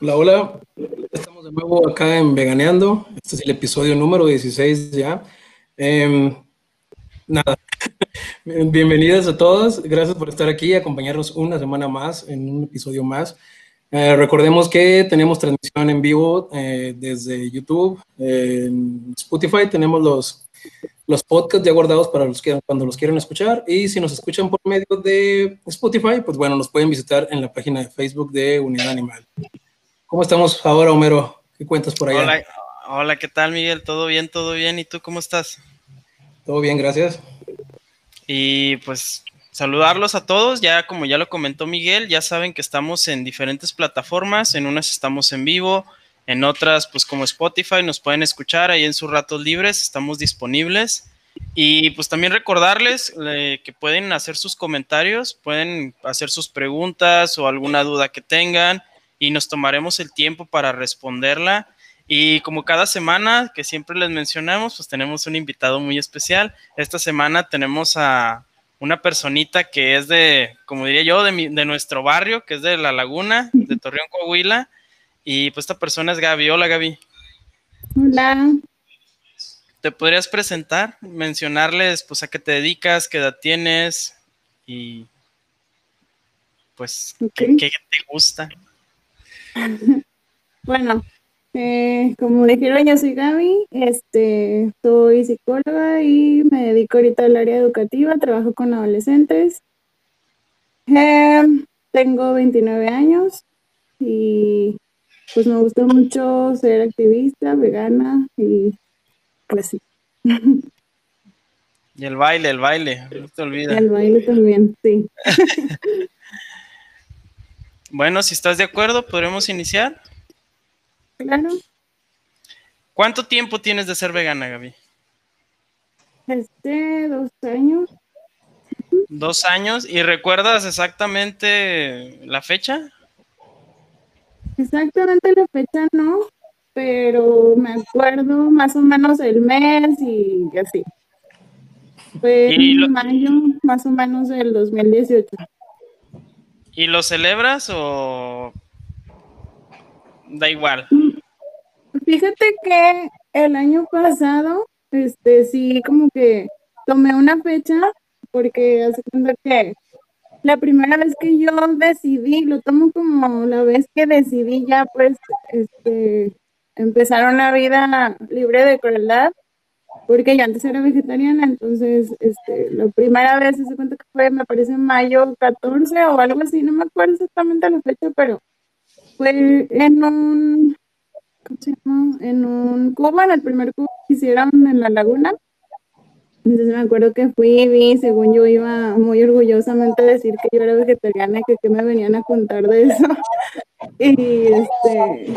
Hola, hola. Estamos de nuevo acá en Veganeando. Este es el episodio número 16 ya. Em, nada. Bienvenidas a todos. Gracias por estar aquí y acompañarnos una semana más en un episodio más. Eh, recordemos que tenemos transmisión en vivo eh, desde YouTube, Spotify tenemos los los podcasts ya guardados para los que cuando los quieran escuchar. Y si nos escuchan por medio de Spotify, pues bueno, nos pueden visitar en la página de Facebook de Unidad Animal. ¿Cómo estamos ahora, Homero? ¿Qué cuentas por allá? Hola, hola, ¿qué tal, Miguel? ¿Todo bien? ¿Todo bien? ¿Y tú cómo estás? Todo bien, gracias. Y pues saludarlos a todos. Ya como ya lo comentó Miguel, ya saben que estamos en diferentes plataformas. En unas estamos en vivo, en otras, pues como Spotify, nos pueden escuchar ahí en sus ratos libres, estamos disponibles. Y pues también recordarles eh, que pueden hacer sus comentarios, pueden hacer sus preguntas o alguna duda que tengan y nos tomaremos el tiempo para responderla. Y como cada semana que siempre les mencionamos, pues tenemos un invitado muy especial. Esta semana tenemos a una personita que es de, como diría yo, de, de nuestro barrio, que es de La Laguna, de Torreón, Coahuila. Y pues esta persona es Gaby. Hola Gaby. Hola. ¿Te podrías presentar? Mencionarles pues a qué te dedicas, qué edad tienes y pues qué, te gusta. bueno, eh, como dijeron, yo soy Gaby, este, soy psicóloga y me dedico ahorita al área educativa, trabajo con adolescentes. Eh, tengo 29 años y pues me gusta mucho ser activista, vegana y pues sí. Y el baile, el baile, no te olvides. El baile también, sí. bueno, si estás de acuerdo, podremos iniciar. Claro. ¿Cuánto tiempo tienes de ser vegana, Gaby? Este, dos años. Dos años. ¿Y recuerdas exactamente la fecha? Exactamente la fecha no, pero me acuerdo más o menos el mes y así. Fue en mayo más o menos del 2018. ¿Y lo celebras o da igual? Fíjate que el año pasado, este, sí, como que tomé una fecha porque hace que la primera vez que yo decidí, lo tomo como la vez que decidí ya pues este, empezar una vida libre de crueldad, porque yo antes era vegetariana, entonces este, la primera vez se cuenta que fue, me parece mayo 14 o algo así, no me acuerdo exactamente la fecha, pero fue en un, ¿cómo? En un cubo, en el primer cubo que hicieron en la laguna entonces me acuerdo que fui y vi, según yo iba muy orgullosamente a decir que yo era vegetariana y que, que me venían a contar de eso. y este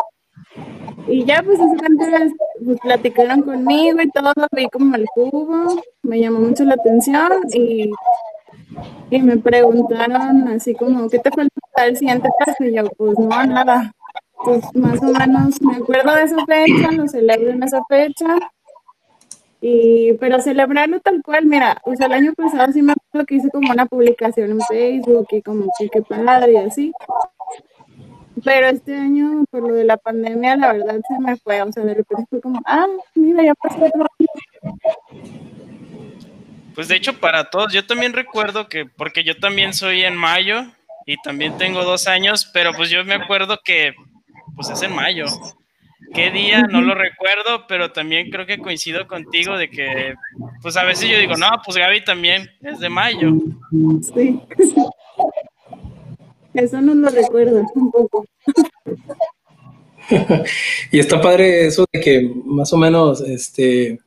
y ya pues entonces pues, platicaron conmigo y todo, vi como el cubo, me llamó mucho la atención y, y me preguntaron así como, ¿qué te falta para el siguiente paso? Y yo, pues no, nada. Pues más o menos me acuerdo de esa fecha, lo celebro en esa fecha y, pero celebrarlo tal cual, mira, o sea, el año pasado sí me acuerdo que hice como una publicación en Facebook y como que qué padre y así. Pero este año, por lo de la pandemia, la verdad se me fue. O sea, de repente fue como, ah, mira, ya pasó otro Pues de hecho, para todos, yo también recuerdo que, porque yo también soy en mayo y también tengo dos años, pero pues yo me acuerdo que, pues es en mayo. ¿Qué día? No lo recuerdo, pero también creo que coincido contigo de que, pues a veces yo digo, no, pues Gaby también es de mayo. Sí. Eso no lo recuerdo un poco. y está padre eso de que más o menos, este,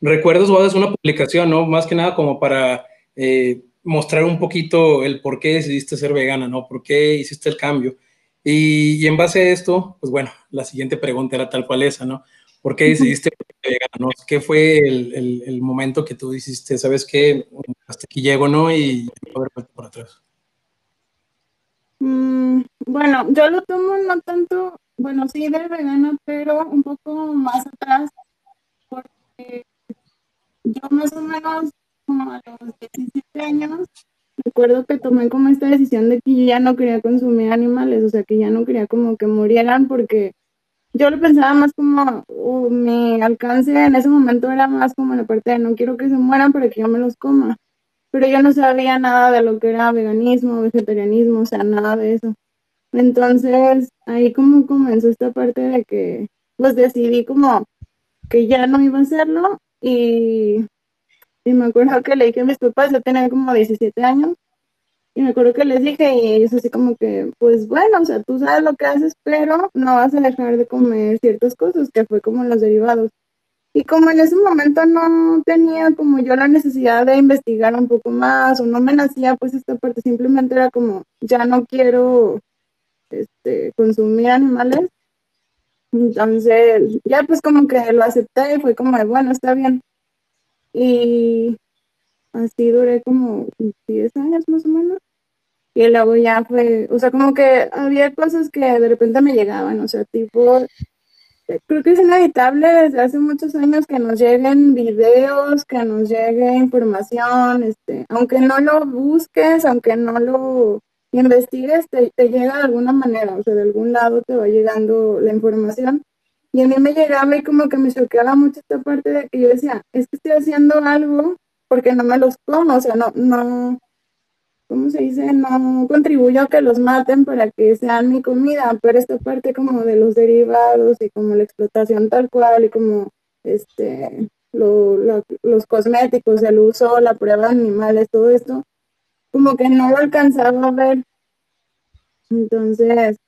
recuerdos o hagas una publicación, ¿no? Más que nada como para eh, mostrar un poquito el por qué decidiste ser vegana, ¿no? ¿Por qué hiciste el cambio? Y, en base a esto, pues bueno, la siguiente pregunta era tal cual esa, ¿no? ¿Por qué decidiste vegano? ¿Qué fue el, el, momento que tú hiciste, sabes qué, hasta aquí llego, ¿no? Y a ver por atrás. Mm, bueno, yo lo tomo no tanto, bueno, sí de vegano, pero un poco más atrás, porque yo más o menos como a los 17 años recuerdo que tomé como esta decisión de que ya no quería consumir animales, o sea, que ya no quería como que murieran porque yo lo pensaba más como uh, mi alcance en ese momento era más como la parte de no quiero que se mueran para que yo me los coma. Pero yo no sabía nada de lo que era veganismo, vegetarianismo, o sea, nada de eso. Entonces, ahí como comenzó esta parte de que, pues decidí como que ya no iba a hacerlo y, y me acuerdo que le dije a mis papás, yo tenía como 17 años, y me acuerdo que les dije y ellos así como que, pues bueno, o sea, tú sabes lo que haces, pero no vas a dejar de comer ciertas cosas, que fue como los derivados. Y como en ese momento no tenía como yo la necesidad de investigar un poco más o no me nacía pues esta parte, simplemente era como, ya no quiero este, consumir animales. Entonces, ya pues como que lo acepté y fue como, bueno, está bien. Y así duré como 10 años más o menos. Y luego ya fue, o sea, como que había cosas que de repente me llegaban, o sea, tipo, creo que es inevitable desde hace muchos años que nos lleguen videos, que nos llegue información, este, aunque no lo busques, aunque no lo investigues, te, te llega de alguna manera, o sea, de algún lado te va llegando la información. Y a mí me llegaba y como que me choqueaba mucho esta parte de que yo decía, es que estoy haciendo algo porque no me los como, o sea, no, no, ¿cómo se dice? No contribuyo a que los maten para que sean mi comida, pero esta parte como de los derivados y como la explotación tal cual y como este lo, los cosméticos, el uso, la prueba de animales, todo esto, como que no lo alcanzaba a ver. Entonces,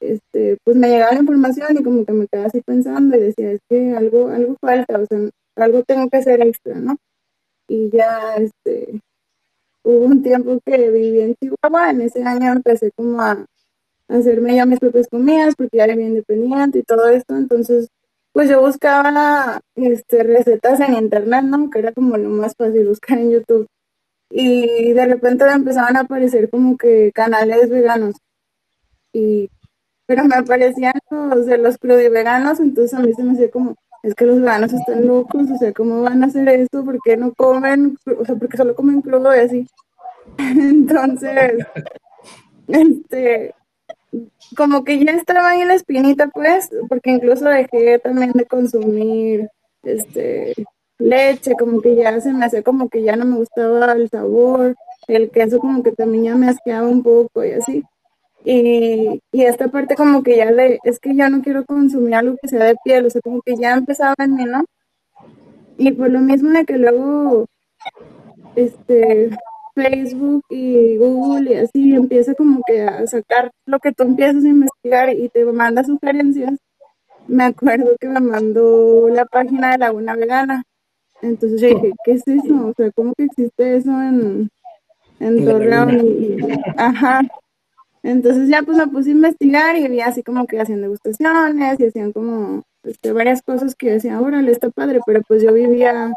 este, pues me llegaba la información y como que me quedaba así pensando y decía, es que algo, algo falta, o sea, algo tengo que hacer extra, ¿no? Y ya, este, hubo un tiempo que viví en Chihuahua, en ese año empecé como a hacerme ya mis propias comidas porque ya era bien independiente y todo esto, entonces pues yo buscaba este, recetas en internet, ¿no? Que era como lo más fácil buscar en YouTube. Y de repente empezaban a aparecer como que canales veganos. Y, pero me aparecían los de los veganos, entonces a mí se me hacía como, es que los veganos están locos, o sea, ¿cómo van a hacer esto? ¿Por qué no comen? O sea, porque solo comen crudo y así. Entonces, este, como que ya estaba ahí la espinita, pues, porque incluso dejé también de consumir, este, leche, como que ya se me hacía como que ya no me gustaba el sabor, el queso como que también ya me asqueaba un poco y así. Y, y, esta parte como que ya de, es que ya no quiero consumir algo que sea de piel, o sea, como que ya empezaba en mí, ¿no? Y por lo mismo de que luego, este, Facebook y Google y así empieza como que a sacar lo que tú empiezas a investigar y te manda sugerencias. Me acuerdo que me mandó la página de Laguna Vegana. Entonces yo dije, ¿qué es eso? O sea, ¿cómo que existe eso en, en Torreón? Y, ajá, entonces ya pues me puse a investigar y vi así como que hacían degustaciones y hacían como este, varias cosas que decían, órale, está padre, pero pues yo vivía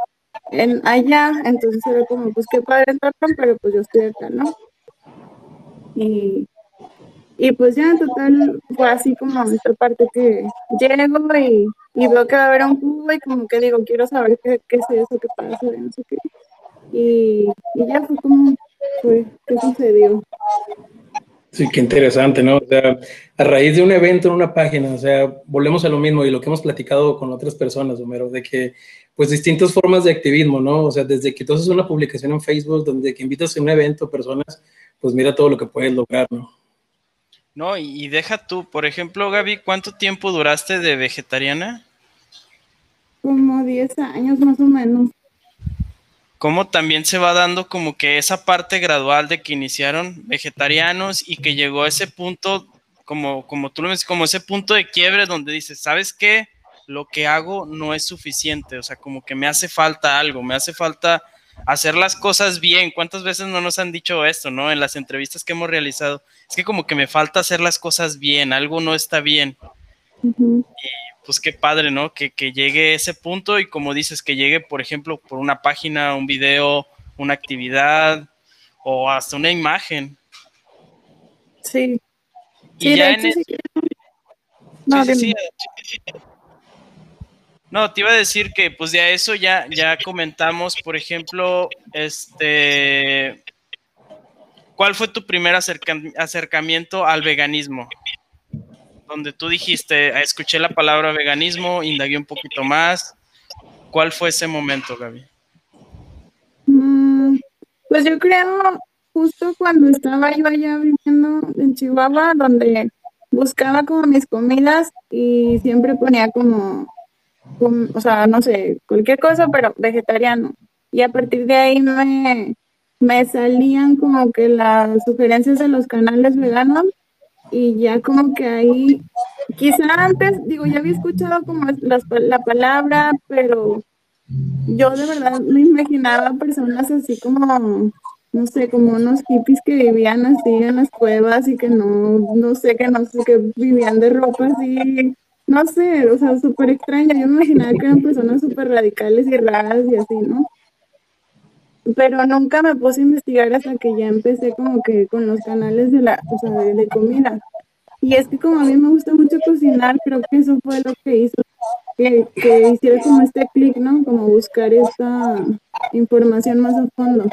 en allá, entonces era como, pues qué padre en Torreón, pero pues yo estoy acá, ¿no? Y, y pues ya en total fue así como esta parte que llego y, y veo que va a haber un cubo y como que digo, quiero saber qué, qué es eso, qué pasa, no sé qué. Y, y ya fue como, fue, qué sucedió. Sí, qué interesante, ¿no? O sea, a raíz de un evento en una página, o sea, volvemos a lo mismo y lo que hemos platicado con otras personas, Homero, de que, pues, distintas formas de activismo, ¿no? O sea, desde que tú haces una publicación en Facebook, donde que invitas a un evento personas, pues mira todo lo que puedes lograr, ¿no? No, y deja tú, por ejemplo, Gaby, ¿cuánto tiempo duraste de vegetariana? Como 10 años más o menos cómo también se va dando como que esa parte gradual de que iniciaron vegetarianos y que llegó a ese punto, como, como tú lo ves, como ese punto de quiebre donde dices, ¿sabes qué? Lo que hago no es suficiente, o sea, como que me hace falta algo, me hace falta hacer las cosas bien. ¿Cuántas veces no nos han dicho esto, no? En las entrevistas que hemos realizado, es que como que me falta hacer las cosas bien, algo no está bien pues qué padre, ¿no? Que, llegue ese punto y como dices, que llegue, por ejemplo, por una página, un video, una actividad o hasta una imagen. Sí. Y ya en no, no, te iba a decir que pues de eso ya, ya comentamos, por ejemplo, este ¿cuál fue tu primer acercamiento al veganismo? Donde tú dijiste, escuché la palabra veganismo, indagué un poquito más. ¿Cuál fue ese momento, Gaby? Mm, pues yo creo justo cuando estaba yo allá viviendo en Chihuahua, donde buscaba como mis comidas y siempre ponía como, o sea, no sé, cualquier cosa, pero vegetariano. Y a partir de ahí me, me salían como que las sugerencias de los canales veganos y ya como que ahí, quizá antes, digo, ya había escuchado como la palabra, pero yo de verdad me imaginaba personas así como no sé, como unos hippies que vivían así en las cuevas y que no, no sé, que no sé, que vivían de ropa así, no sé, o sea, súper extraña. Yo me imaginaba que eran personas súper radicales y raras y así, ¿no? Pero nunca me puse a investigar hasta que ya empecé como que con los canales de la, o sea, de, comida. Y es que como a mí me gusta mucho cocinar, creo que eso fue lo que hizo que, que hiciera como este clic, ¿no? Como buscar esta información más a fondo.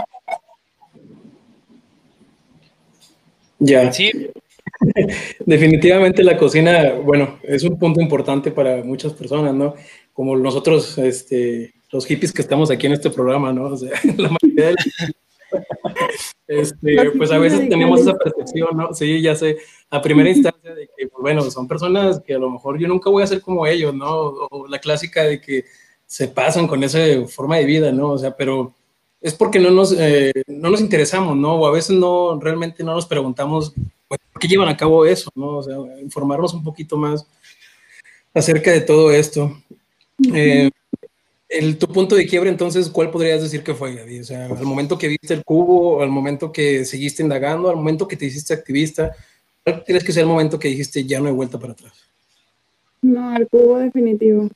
Ya. Sí. Definitivamente la cocina, bueno, es un punto importante para muchas personas, ¿no? Como nosotros, este, los hippies que estamos aquí en este programa, ¿no? O sea, la mayoría de este, pues a veces tenemos esa percepción, ¿no? Sí, ya sé, a primera instancia de que, pues, bueno, son personas que a lo mejor yo nunca voy a ser como ellos, ¿no? O la clásica de que se pasan con esa forma de vida, ¿no? O sea, pero es porque no nos, eh, no nos interesamos, ¿no? O a veces no, realmente no nos preguntamos pues, por qué llevan a cabo eso, ¿no? O sea, informarnos un poquito más acerca de todo esto. Eh, el, tu punto de quiebre, entonces, ¿cuál podrías decir que fue, Gaby? O sea, al momento que viste el cubo, al momento que seguiste indagando, al momento que te hiciste activista, ¿cuál tienes que ser el momento que dijiste ya no hay vuelta para atrás? No, el cubo definitivo.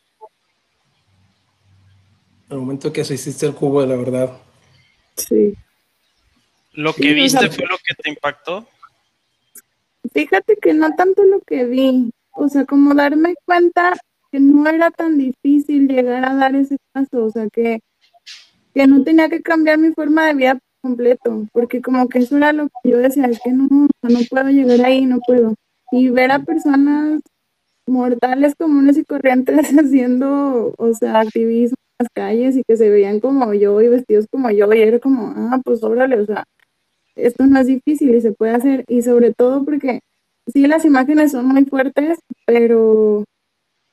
Al momento que asististe al cubo de la verdad. Sí. ¿Lo que viste fue lo que te impactó? Fíjate que no tanto lo que vi, o sea, como darme cuenta que no era tan difícil llegar a dar ese paso, o sea, que, que no tenía que cambiar mi forma de vida completo, porque como que eso era lo que yo decía, es que no, no puedo llegar ahí, no puedo. Y ver a personas mortales comunes y corrientes haciendo, o sea, activismo calles y que se veían como yo y vestidos como yo y era como, ah, pues órale, o sea, esto no es difícil y se puede hacer y sobre todo porque sí las imágenes son muy fuertes, pero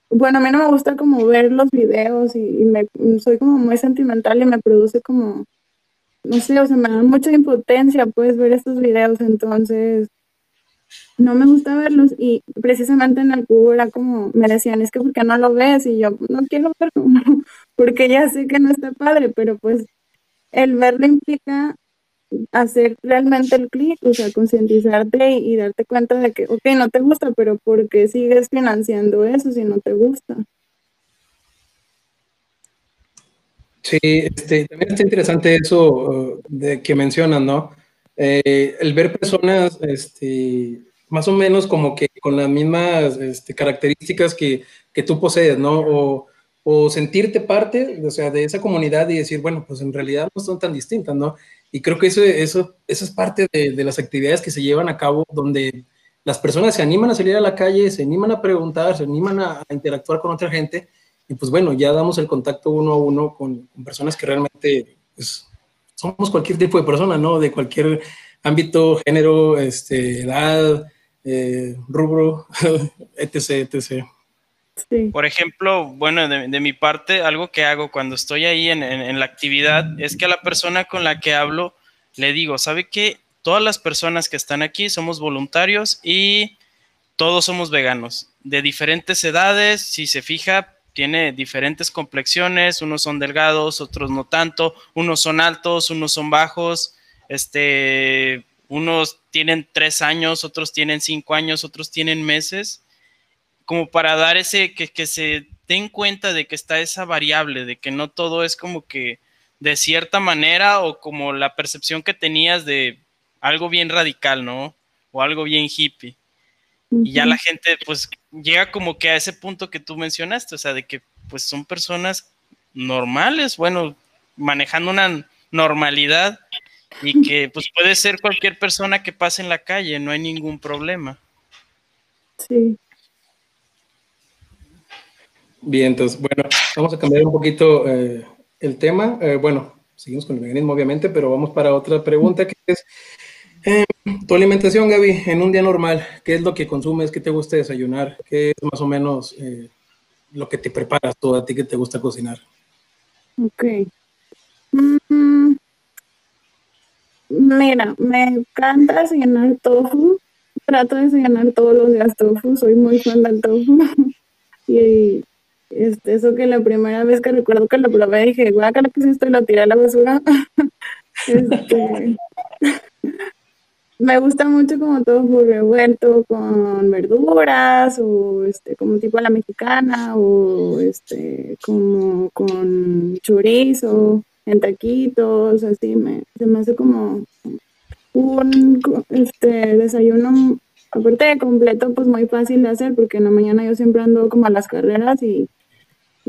bueno, a mí no me gusta como ver los videos y, me, soy como muy sentimental y me produce como, no sé, o sea, me da mucha impotencia pues ver estos videos, entonces no me gusta verlos y precisamente en el cubo era como, me decían, es que ¿por qué no lo ves? Y yo, no quiero verlo, porque ya sé que no está padre, pero pues el verlo implica hacer realmente el clic, o sea, concientizarte y, darte cuenta de que, ok, no te gusta, pero ¿por qué sigues financiando eso si no te gusta? Sí, este, también está interesante eso uh, de que mencionan, ¿no? Eh, el ver personas, este, más o menos como que con las mismas este, características que, que, tú posees, ¿no? O, o, sentirte parte, o sea, de esa comunidad y decir, bueno, pues en realidad no son tan distintas, ¿no? Y creo que eso, eso, eso es parte de, de, las actividades que se llevan a cabo donde las personas se animan a salir a la calle, se animan a preguntar, se animan a, interactuar con otra gente y pues bueno, ya damos el contacto uno a uno con, con personas que realmente pues, somos cualquier tipo de persona, ¿no? De cualquier ámbito, género, este, edad, eh, rubro, etc, etc. Por ejemplo, bueno, de, mi parte, algo que hago cuando estoy ahí en, la actividad es que a la persona con la que hablo le digo, ¿sabe qué? Todas las personas que están aquí somos voluntarios y todos somos veganos, de diferentes edades, si se fija, tiene diferentes complexiones, unos son delgados, otros no tanto, unos son altos, unos son bajos, este, unos tienen tres años, otros tienen cinco años, otros tienen meses, como para dar ese, que, que se den cuenta de que está esa variable, de que no todo es como que de cierta manera o como la percepción que tenías de algo bien radical, ¿no? O algo bien hippie. Y ya la gente pues llega como que a ese punto que tú mencionaste, o sea, de que pues son personas normales, bueno, manejando una normalidad y que pues puede ser cualquier persona que pase en la calle, no hay ningún problema. Sí. Bien, entonces, bueno, vamos a cambiar un poquito eh, el tema. Eh, bueno, seguimos con el veganismo, obviamente, pero vamos para otra pregunta que es eh, tu alimentación, Gaby, en un día normal. ¿Qué es lo que consumes? ¿Qué te gusta desayunar? ¿Qué es más o menos lo que te preparas tú a ti que te gusta cocinar? Ok. Mm, mira, me encanta desayunar tofu. Trato de desayunar todos los días tofu. Soy muy fan del tofu. y este, eso que la primera vez que recuerdo que lo probé dije, guácala que es esto y lo tiré a la basura. este, me gusta mucho como todo revuelto con verduras o este como tipo a la mexicana o este como con chorizo en taquitos así me se me hace como un este desayuno aparte de completo pues muy fácil de hacer porque en la mañana yo siempre ando como a las carreras y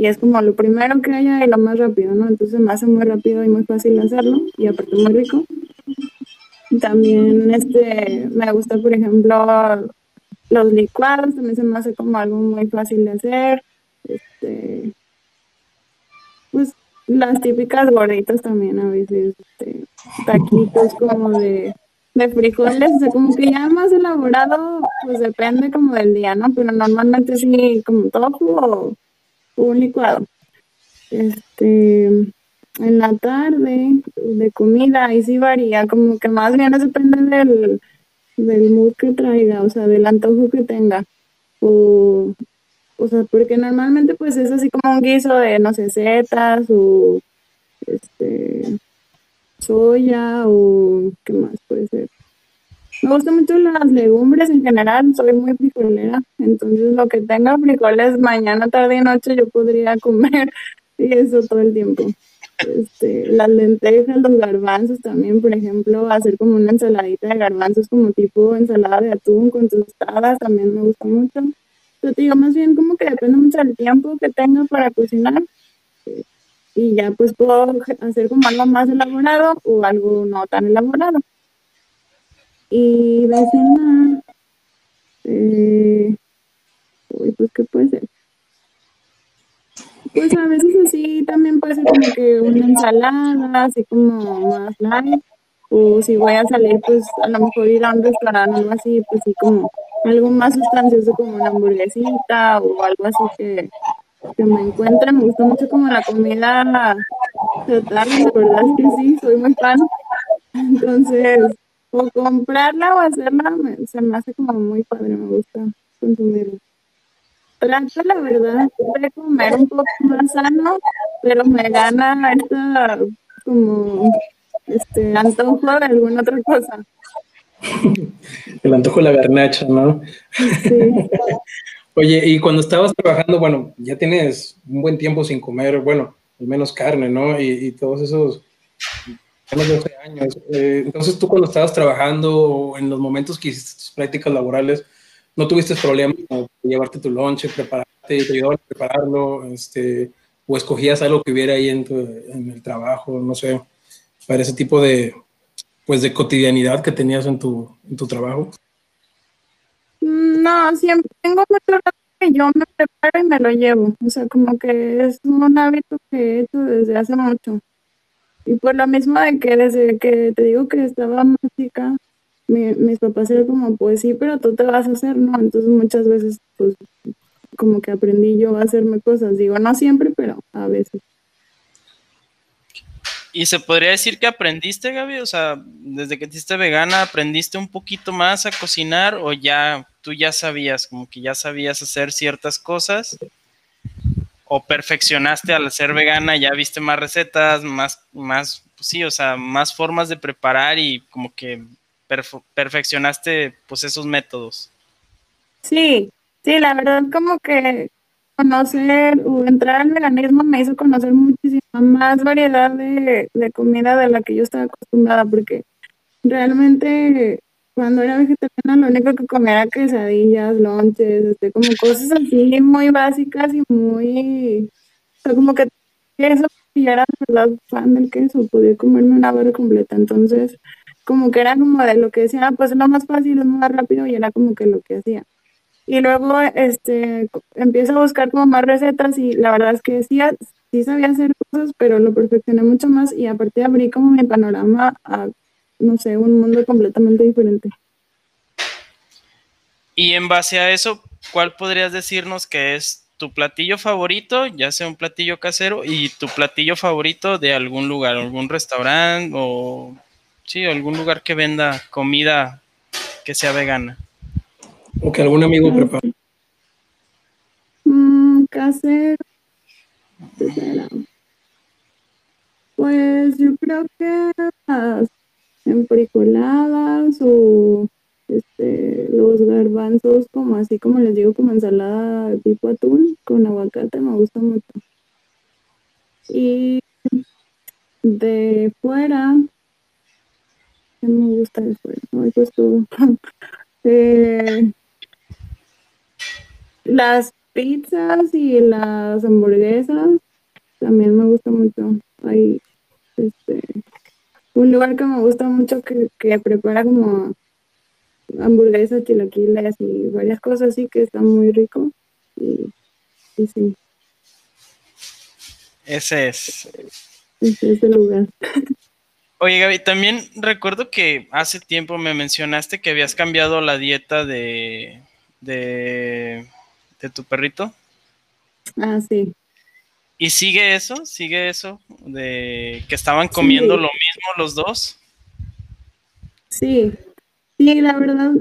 y es como lo primero que haya y lo más rápido, ¿no? Entonces me hace muy rápido y muy fácil hacerlo y aparte muy rico. También este, me gusta, por ejemplo, los licuados, también se me hace como algo muy fácil de hacer. Este, pues las típicas gorditas también a veces, este, taquitos como de, de frijoles, o sea, como que ya más elaborado, pues depende como del día, ¿no? Pero normalmente sí, como tofu o un licuado. Este, en la tarde de comida, ahí sí varía, como que más bien depende del, del mood que traiga, o sea, del antojo que tenga. O, o sea, porque normalmente pues es así como un guiso de, no sé, setas o este soya o qué más puede ser. Me gustan mucho las legumbres en general, soy muy frijolera, entonces lo que tenga frijoles mañana, tarde y noche yo podría comer y eso todo el tiempo este, las lentejas, los garbanzos también, por ejemplo, hacer como una ensaladita de garbanzos como tipo ensalada de atún con tostadas, también me gusta mucho. Pero digo, más bien como que depende mucho del tiempo que tenga para cocinar. y ya pues puedo hacer como algo más elaborado o algo no tan elaborado. Y cenar, eh, pues qué puede ser. Pues a veces así también puede ser como que una ensalada, así como más light. O si voy a salir, pues a lo mejor ir a un restaurante algo así, pues sí como algo más sustancioso como una hamburguesita o algo así que, que me encuentre. Me gusta mucho como la comida chatarra, la verdad es que sí, soy muy fan. Entonces, o comprarla o hacerla, se me hace como muy padre, me gusta consumirla trato, la verdad, de comer un poco más sano, pero me gana esta como este antojo de alguna otra cosa. El antojo de la garnacha, ¿no? Sí. Oye, y cuando estabas trabajando, bueno, ya tienes un buen tiempo sin comer, bueno, al menos carne, ¿no? Y, todos esos, menos 12 años. Eh, entonces, tú cuando estabas trabajando, en los momentos que hiciste tus prácticas laborales, no tuviste problemas de llevarte tu lonche, prepararte, te ayudaban a prepararlo, este, o escogías algo que hubiera ahí en, en el trabajo, no sé, para ese tipo de, pues, de cotidianidad que tenías en tu, en tu trabajo. No, siempre tengo mucho rato que yo me preparo y me lo llevo. O sea, como que es un hábito que he hecho desde hace mucho. Y por lo mismo de que desde que te digo que estaba más mis papás eran como, pues sí, pero tú te vas a hacer, ¿no? Entonces muchas veces, pues, como que aprendí yo a hacerme cosas. Digo, no siempre, pero a veces. ¿Y se podría decir que aprendiste, Gaby? O sea, desde que hiciste vegana, ¿aprendiste un poquito más a cocinar o ya tú ya sabías, como que ya sabías hacer ciertas cosas? ¿O perfeccionaste al ser vegana, ya viste más recetas, más, más, pues sí, o sea, más formas de preparar y como que perfeccionaste pues esos métodos. Sí, sí, la verdad como que conocer o entrar al veganismo me hizo conocer muchísima más variedad de, comida de la que yo estaba acostumbrada, porque realmente cuando era vegetariana lo único que comía era quesadillas, lonches, este, como cosas así muy básicas y muy, como que eso y era de verdad fan del queso, podía comerme una barra completa, entonces como que era como de lo que decía, ah, pues es lo más fácil, es más rápido y era como que lo que hacía. Y luego este, empiezo a buscar como más recetas y la verdad es que sí, sí sabía hacer cosas, pero lo perfeccioné mucho más y aparte abrí como mi panorama a, no sé, un mundo completamente diferente. Y en base a eso, ¿cuál podrías decirnos que es tu platillo favorito, ya sea un platillo casero, y tu platillo favorito de algún lugar, algún restaurante o sí, algún lugar que venda comida que sea vegana? O que algún amigo prepare. Mm, casero. Pues yo creo que las empericoladas o este, los garbanzos como así como les digo como ensalada tipo atún con aguacate me gusta mucho. Y de fuera, ¿qué me gusta de fuera? pues todo. eh, las pizzas y las hamburguesas también me gusta mucho. Hay este, un lugar que me gusta mucho que, que prepara como hamburguesas, chilaquiles y varias cosas así que están muy rico. Y, sí. Ese es. Ese es el lugar. Oye, Gaby, también recuerdo que hace tiempo me mencionaste que habías cambiado la dieta de, de, de tu perrito. Ah, sí. ¿Y sigue eso? ¿Sigue eso? De que estaban comiendo lo mismo los dos. Sí, Sí, la verdad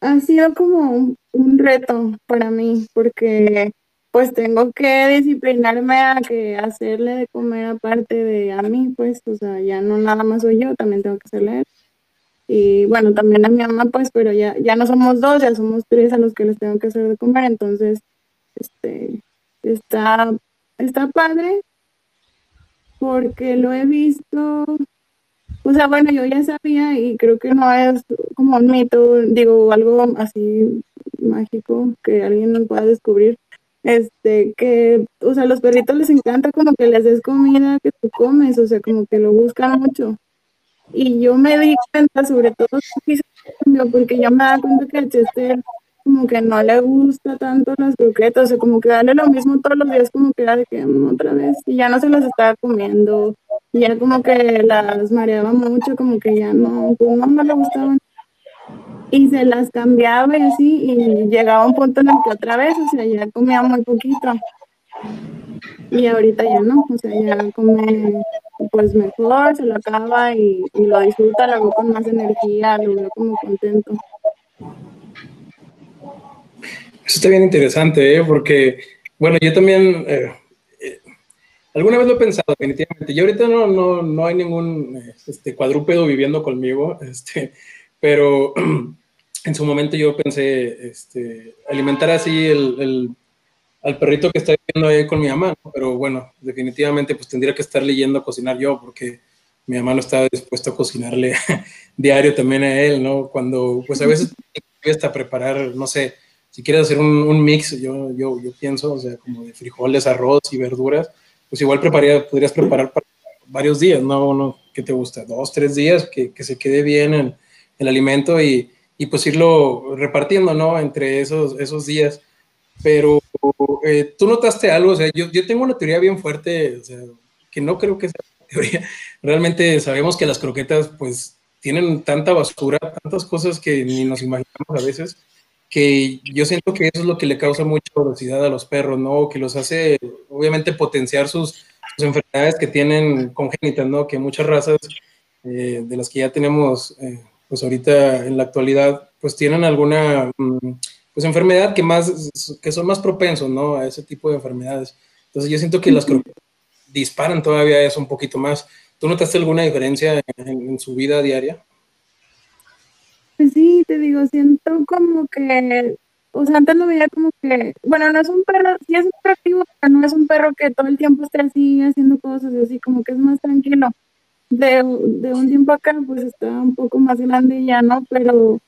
ha sido como un, reto para mí porque pues tengo que disciplinarme a que hacerle de comer aparte de a mí, pues, o sea, ya no nada más soy yo, también tengo que hacerle. Y bueno, también a mi mamá, pues, pero ya, ya no somos dos, ya somos tres a los que les tengo que hacer de comer, entonces, este, está, está padre porque lo he visto o sea, bueno, yo ya sabía y creo que no es como un mito, digo, algo así mágico que alguien no pueda descubrir. Este, que, o sea, a los perritos les encanta como que les des comida que tú comes, o sea, como que lo buscan mucho. Y yo me di cuenta, sobre todo, porque yo me da cuenta que el Chester como que no le gusta tanto las croquetas, o sea, como que darle lo mismo todos los días, como que era de que mm, otra vez, y ya no se las estaba comiendo, ya como que las mareaba mucho, como que ya no, pues no, no le gustaban. Y se las cambiaba y así, y llegaba un punto en el que otra vez, o sea, ya comía muy poquito. Y ahorita ya no, o sea, ya come pues mejor, se lo acaba y, lo disfruta, lo veo con más energía, lo veo como contento. Eso está bien interesante, ¿eh? porque, bueno, yo también eh, alguna vez lo he pensado, definitivamente. Yo ahorita no, no, no hay ningún este, cuadrúpedo viviendo conmigo, este, pero en su momento yo pensé este, alimentar así el, el, al perrito que está viviendo ahí con mi mamá, pero bueno, definitivamente pues tendría que estar leyendo cocinar yo, porque mi mamá no estaba dispuesta a cocinarle diario también a él, ¿no? Cuando, pues a veces hasta preparar, no sé, si quieres hacer un, mix, yo, yo, yo, pienso, o sea, como de frijoles, arroz y verduras, pues igual prepararía, podrías preparar para varios días, ¿no? Uno, ¿qué te gusta? Dos, tres días, que, que se quede bien el, el alimento y, y, pues irlo repartiendo, ¿no? Entre esos, esos días. Pero eh, tú notaste algo, o sea, yo, yo tengo una teoría bien fuerte, o sea, que no creo que sea teoría. Realmente sabemos que las croquetas, pues, tienen tanta basura, tantas cosas que ni nos imaginamos a veces que yo siento que eso es lo que le causa mucha obesidad a los perros, ¿no? Que los hace, obviamente, potenciar sus, enfermedades que tienen congénitas, ¿no? Que muchas razas eh, de las que ya tenemos, eh, pues ahorita en la actualidad, pues tienen alguna, mm, pues enfermedad que más, que son más propensos, ¿no? A ese tipo de enfermedades. Entonces yo siento que las disparan todavía eso un poquito más. ¿Tú notaste alguna diferencia en su vida diaria? Sí, te digo, siento como que, o sea, antes lo veía como que, bueno, no es un perro, sí es atractivo, pero no es un perro que todo el tiempo esté así haciendo cosas, así como que es más tranquilo. De, de un tiempo acá, pues está un poco más grande ya, ¿no? Pero,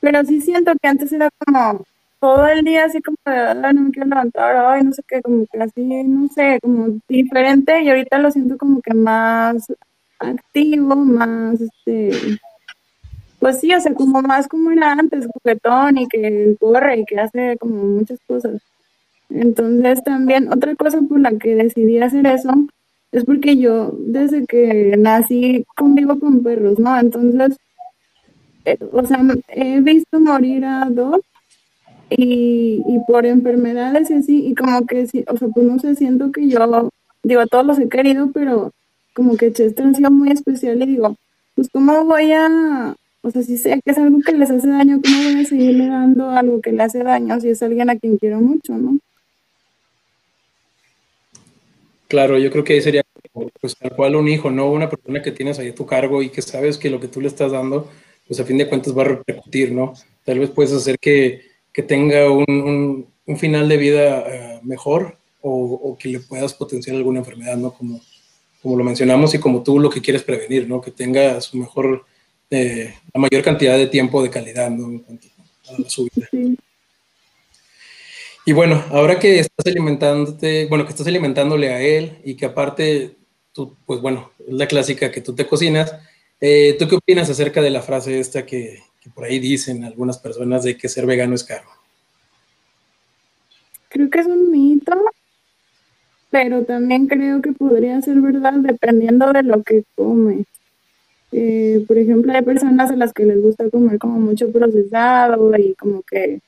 pero sí siento que antes era como, todo el día así como de, "Ay, no me quiero levantar, ay, no sé qué, como que así, no sé, como diferente y ahorita lo siento como que más activo, más, este, pues sí, o sea, como más como era antes, juguetón y que corre y que hace como muchas cosas. Entonces también otra cosa por la que decidí hacer eso es porque yo desde que nací convivo con perros, ¿no? Entonces, eh, o sea, he visto morir a dos y, y por enfermedades y así, y como que sí, o sea, pues no sé, siento que yo, digo, a todos los he querido, pero como que Chester ha sido muy especial y digo, pues cómo voy a, o sea, si sé que es algo que les hace daño, ¿cómo voy a seguirle dando algo que le hace daño si es alguien a quien quiero mucho, ¿no? Claro, yo creo que ahí sería pues, tal cual un hijo, no una persona que tienes ahí a tu cargo y que sabes que lo que tú le estás dando, pues a fin de cuentas va a repercutir, ¿no? Tal vez puedes hacer que, que tenga un, un, final de vida uh, mejor o, o, que le puedas potenciar alguna enfermedad, ¿no? Como, como lo mencionamos y como tú lo que quieres prevenir, ¿no? Que tenga su mejor, eh, la mayor cantidad de tiempo de calidad, ¿no? En cuanto a su vida. Sí. Y bueno, ahora que estás alimentándote, bueno, que estás alimentándole a él y que aparte, tú, pues bueno, es la clásica que tú te cocinas, eh, ¿tú qué opinas acerca de la frase esta que, que, por ahí dicen algunas personas de que ser vegano es caro? Creo que es un mito, pero también creo que podría ser verdad dependiendo de lo que come. Eh, por ejemplo, hay personas a las que les gusta comer como mucho procesado y como que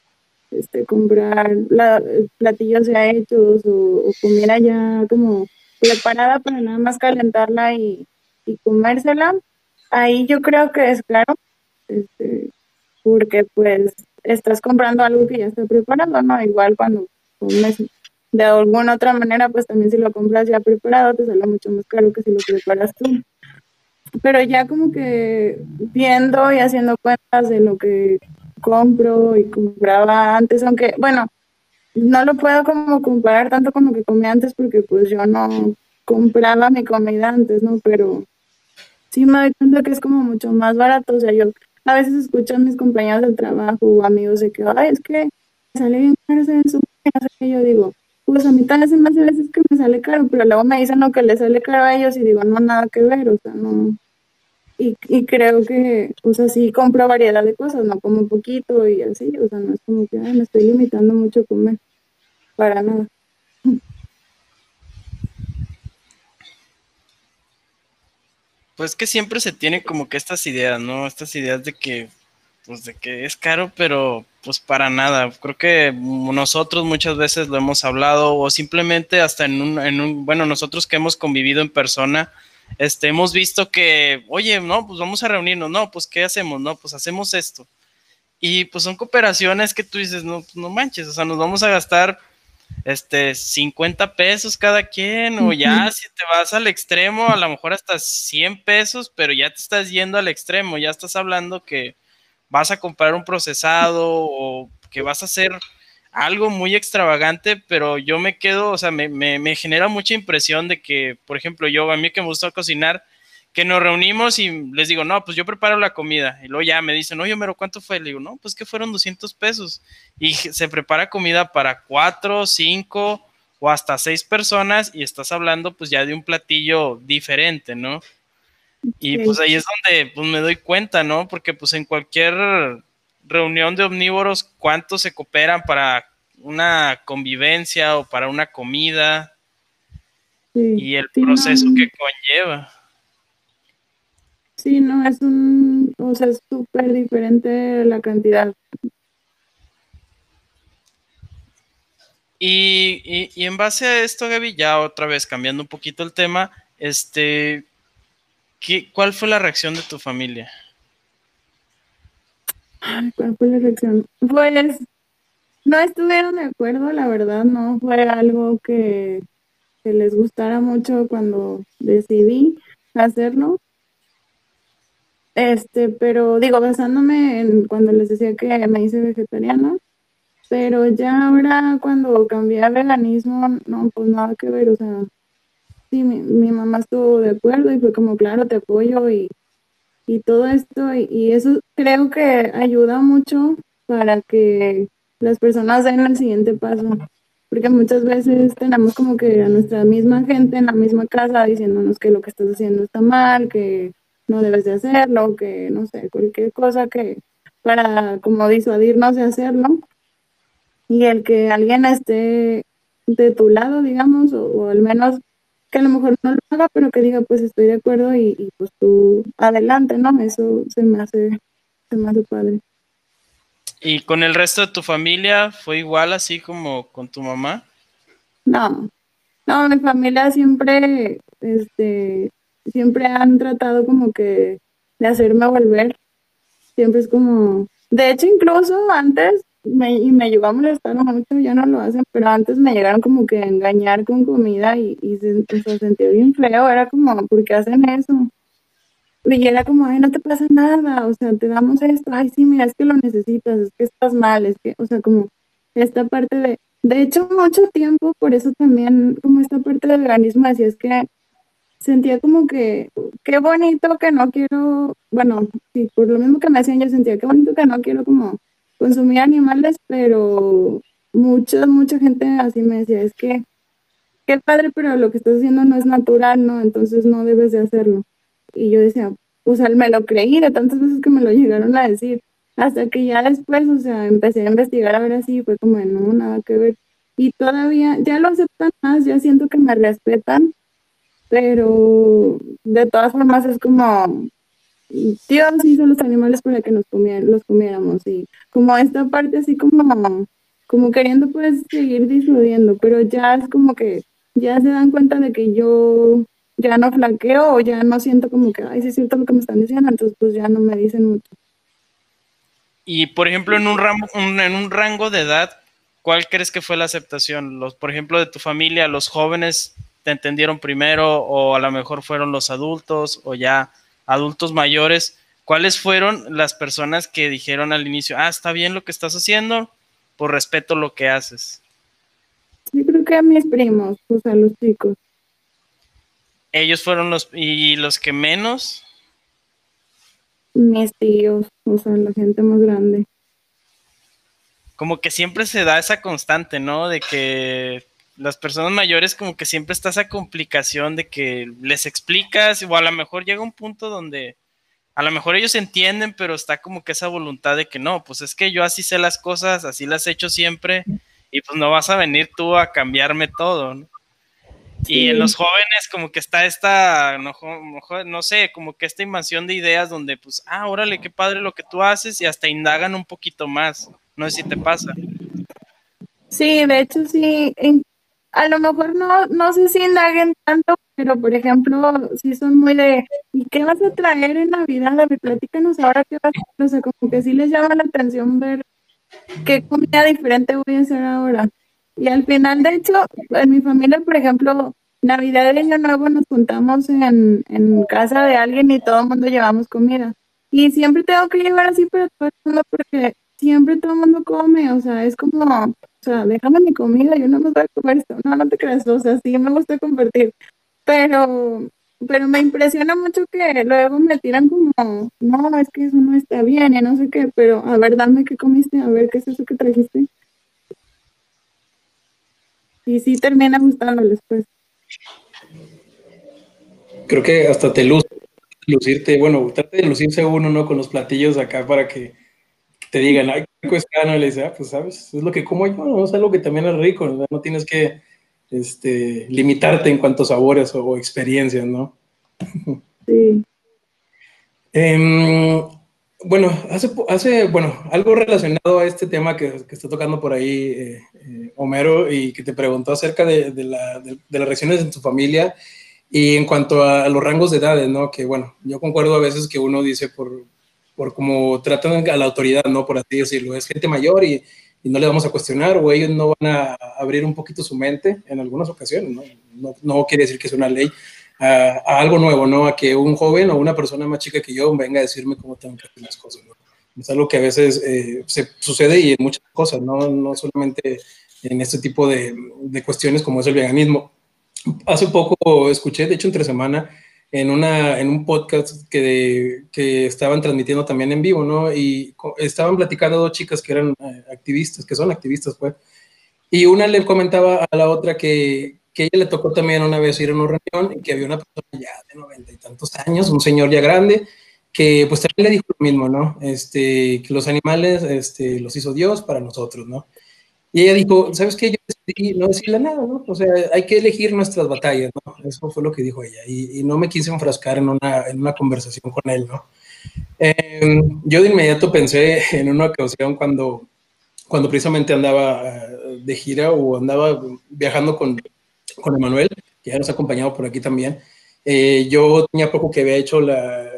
este, comprar la, platillos ya hechos o, o, comida ya como preparada para nada más calentarla y, y comérsela, ahí yo creo que es claro, este, porque pues estás comprando algo que ya está preparado, ¿no? Igual cuando comes de alguna otra manera, pues también si lo compras ya preparado, te sale mucho más caro que si lo preparas tú. Pero ya como que viendo y haciendo cuentas de lo que compro y compraba antes, aunque, bueno, no lo puedo como comparar tanto con lo que comía antes porque pues yo no compraba mi comida antes, ¿no? Pero sí me doy cuenta que es como mucho más barato, o sea, yo a veces escucho a mis compañeros del trabajo o amigos de que, ay, es que sale bien caro hacer eso, y yo digo, pues a mí también se me hace veces que me sale caro, pero luego me dicen lo que le sale caro a ellos y digo, no, nada que ver, o sea, no, y, y, creo que, o sea, sí compro variedad de cosas, no como un poquito y así, o sea, no es como que me estoy limitando mucho a comer, para nada. Pues que siempre se tiene como que estas ideas, ¿no? Estas ideas de que, pues de que es caro, pero pues para nada. Creo que nosotros muchas veces lo hemos hablado o simplemente hasta en un, en un bueno, nosotros que hemos convivido en persona, este, hemos visto que, oye, no, pues vamos a reunirnos, no, pues ¿qué hacemos? No, pues hacemos esto. Y pues son cooperaciones que tú dices, no, pues, no manches, o sea, nos vamos a gastar este 50 pesos cada quien, o ya si te vas al extremo, a lo mejor hasta 100 pesos, pero ya te estás yendo al extremo, ya estás hablando que vas a comprar un procesado o que vas a hacer algo muy extravagante, pero yo me quedo, o sea, me, me, me, genera mucha impresión de que, por ejemplo, yo, a mí que me gusta cocinar, que nos reunimos y les digo, no, pues yo preparo la comida. Y luego ya me dicen, oye, pero ¿cuánto fue? Le digo, no, pues que fueron 200 pesos. Y se prepara comida para cuatro, cinco o hasta seis personas y estás hablando pues ya de un platillo diferente, ¿no? Y pues ahí es donde pues me doy cuenta, ¿no? Porque pues en cualquier reunión de omnívoros, ¿cuántos se cooperan para una convivencia o para una comida? Sí, y el sí, proceso no, que conlleva. Sí, no, es un, o sea, es súper diferente la cantidad. Y, y, y, en base a esto, Gaby, ya otra vez cambiando un poquito el tema, este, ¿qué, ¿cuál fue la reacción de tu familia? ¿Cuál fue la reacción? Pues no estuvieron de acuerdo, la verdad, no fue algo que, que les gustara mucho cuando decidí hacerlo. Este, pero digo, basándome en cuando les decía que me hice vegetariana, pero ya ahora cuando cambié a veganismo, no, pues nada que ver, o sea, sí, mi, mamá estuvo de acuerdo y fue como, claro, te apoyo y, y todo esto, y eso creo que ayuda mucho para que las personas den el siguiente paso. Porque muchas veces tenemos como que a nuestra misma gente en la misma casa diciéndonos que lo que estás haciendo está mal, que no debes de hacerlo, que no sé, cualquier cosa que para como disuadirnos de hacerlo. Y el que alguien esté de tu lado, digamos, o, al menos que a lo mejor no lo haga, pero que diga, pues estoy de acuerdo y, y pues tú adelante, ¿no? Eso se me hace, se me hace padre. ¿Y con el resto de tu familia fue igual así como con tu mamá? No, no, mi familia siempre, este, siempre han tratado como que de hacerme volver. Siempre es como, de hecho incluso antes, y me llegó a molestar mucho, ya no lo hacen, pero antes me llegaron como que a engañar con comida y, y se, se sentía bien feo, era como, ¿por qué hacen eso? y era como, ay, no te pasa nada, o sea, te damos esto, ay, sí, mira, es que lo necesitas, es que estás mal, es que, o sea, como esta parte de, de hecho, mucho tiempo, por eso también, como esta parte del veganismo, así es que sentía como que, qué bonito que no quiero, bueno, sí, por lo mismo que me hacían, yo sentía qué bonito que no quiero como consumir animales, pero mucha, mucha gente así me decía, es que, qué padre, pero lo que estás haciendo no es natural, ¿no? Entonces no debes de hacerlo. Y yo decía, o sea, me lo creí de tantas veces que me lo llegaron a decir. Hasta que ya después, o sea, empecé a investigar a ver así, fue como, no, nada que ver. Y todavía, ya lo aceptan más, ya siento que me respetan, pero de todas formas es como, Dios hizo los animales para que nos los comiéramos. Y como esta parte así como, como queriendo pues seguir disfrutando, pero ya es como que ya se dan cuenta de que yo ya no flaqueo o ya no siento como que, ay, sí es cierto lo que me están diciendo, entonces pues ya no me dicen mucho. Y por ejemplo, en un, rango, en un rango de edad, ¿cuál crees que fue la aceptación? Los, por ejemplo, de tu familia, los jóvenes te entendieron primero o a lo mejor fueron los adultos o ya adultos mayores. ¿Cuáles fueron las personas que dijeron al inicio, ah, está bien lo que estás haciendo, por respeto lo que haces? Yo creo que a mis primos, pues a los chicos ellos fueron los y los que menos. Mis tíos, o sea, la gente más grande. Como que siempre se da esa constante, ¿no? De que las personas mayores como que siempre está esa complicación de que les explicas o a lo mejor llega un punto donde a lo mejor ellos entienden, pero está como que esa voluntad de que no, pues es que yo así sé las cosas, así las he hecho siempre y pues no vas a venir tú a cambiarme todo, ¿no? Y en los jóvenes como que está esta, no, no, sé, como que esta invasión de ideas donde pues, ah, órale, qué padre lo que tú haces y hasta indagan un poquito más. No sé si te pasa. Sí, de hecho sí. A lo mejor no, no sé si indaguen tanto, pero por ejemplo, sí son muy de, ¿y qué vas a traer en Navidad? A ver, platícanos ahora qué vas a hacer. O sea, como que sí les llama la atención ver qué comida diferente voy a hacer ahora. Y al final, de hecho, en mi familia, por ejemplo, Navidad y Año Nuevo nos juntamos en, en casa de alguien y todo el mundo llevamos comida. Y siempre tengo que llevar así para todo el mundo porque siempre todo el mundo come, o sea, es como, o sea, déjame mi comida, yo no me voy a comer esto. No, no te creas, o sea, sí me gusta compartir. Pero, pero me impresiona mucho que luego me tiran como, no, es que eso no está bien y no sé qué, pero a ver, dame qué comiste, a ver qué es eso que trajiste y sí termina gustándoles, pues. Creo que hasta te luce, lucirte, bueno, trate de lucirse uno, ¿no? Con los platillos acá para que te digan, ay, qué cuesta, no le dice, ah, pues sabes, es lo que como yo, ¿no? es algo que también es rico, ¿no? no tienes que este, limitarte en cuanto a sabores o, experiencias, ¿no? Sí. Em, bueno, hace, hace, bueno, algo relacionado a este tema que, que está tocando por ahí eh, eh, Homero y que te preguntó acerca de, de, la, de, las reacciones de tu familia y en cuanto a, los rangos de edades, ¿no? Que bueno, yo concuerdo a veces que uno dice por, por cómo tratan a la autoridad, ¿no? Por así decirlo, es gente mayor y, y, no le vamos a cuestionar o ellos no van a abrir un poquito su mente en algunas ocasiones, ¿no? No, no quiere decir que es una ley, a, algo nuevo, ¿no? A que un joven o una persona más chica que yo venga a decirme cómo tengo que hacer las cosas, ¿no? Es algo que a veces eh, se sucede y en muchas cosas, ¿no? No solamente en este tipo de, de, cuestiones como es el veganismo. Hace poco escuché, de hecho entre semana, en, una, en un podcast que, que estaban transmitiendo también en vivo, ¿no? Y estaban platicando dos chicas que eran eh, activistas, que son activistas, pues. Y una le comentaba a la otra que, que ella le tocó también una vez ir a una reunión y que había una persona ya de noventa y tantos años, un señor ya grande, que pues también le dijo lo mismo, ¿no? Este, que los animales este, los hizo Dios para nosotros, ¿no? Y ella dijo, ¿sabes qué? Yo decidí no decirle nada, ¿no? O sea, hay que elegir nuestras batallas, ¿no? Eso fue lo que dijo ella. Y, no me quise enfrascar en una, en una conversación con él, ¿no? Em, yo de inmediato pensé en una ocasión cuando, cuando precisamente andaba eh, de gira o andaba viajando con, con Emanuel, que ya nos ha acompañado por aquí también. Eh, yo tenía poco que había hecho la,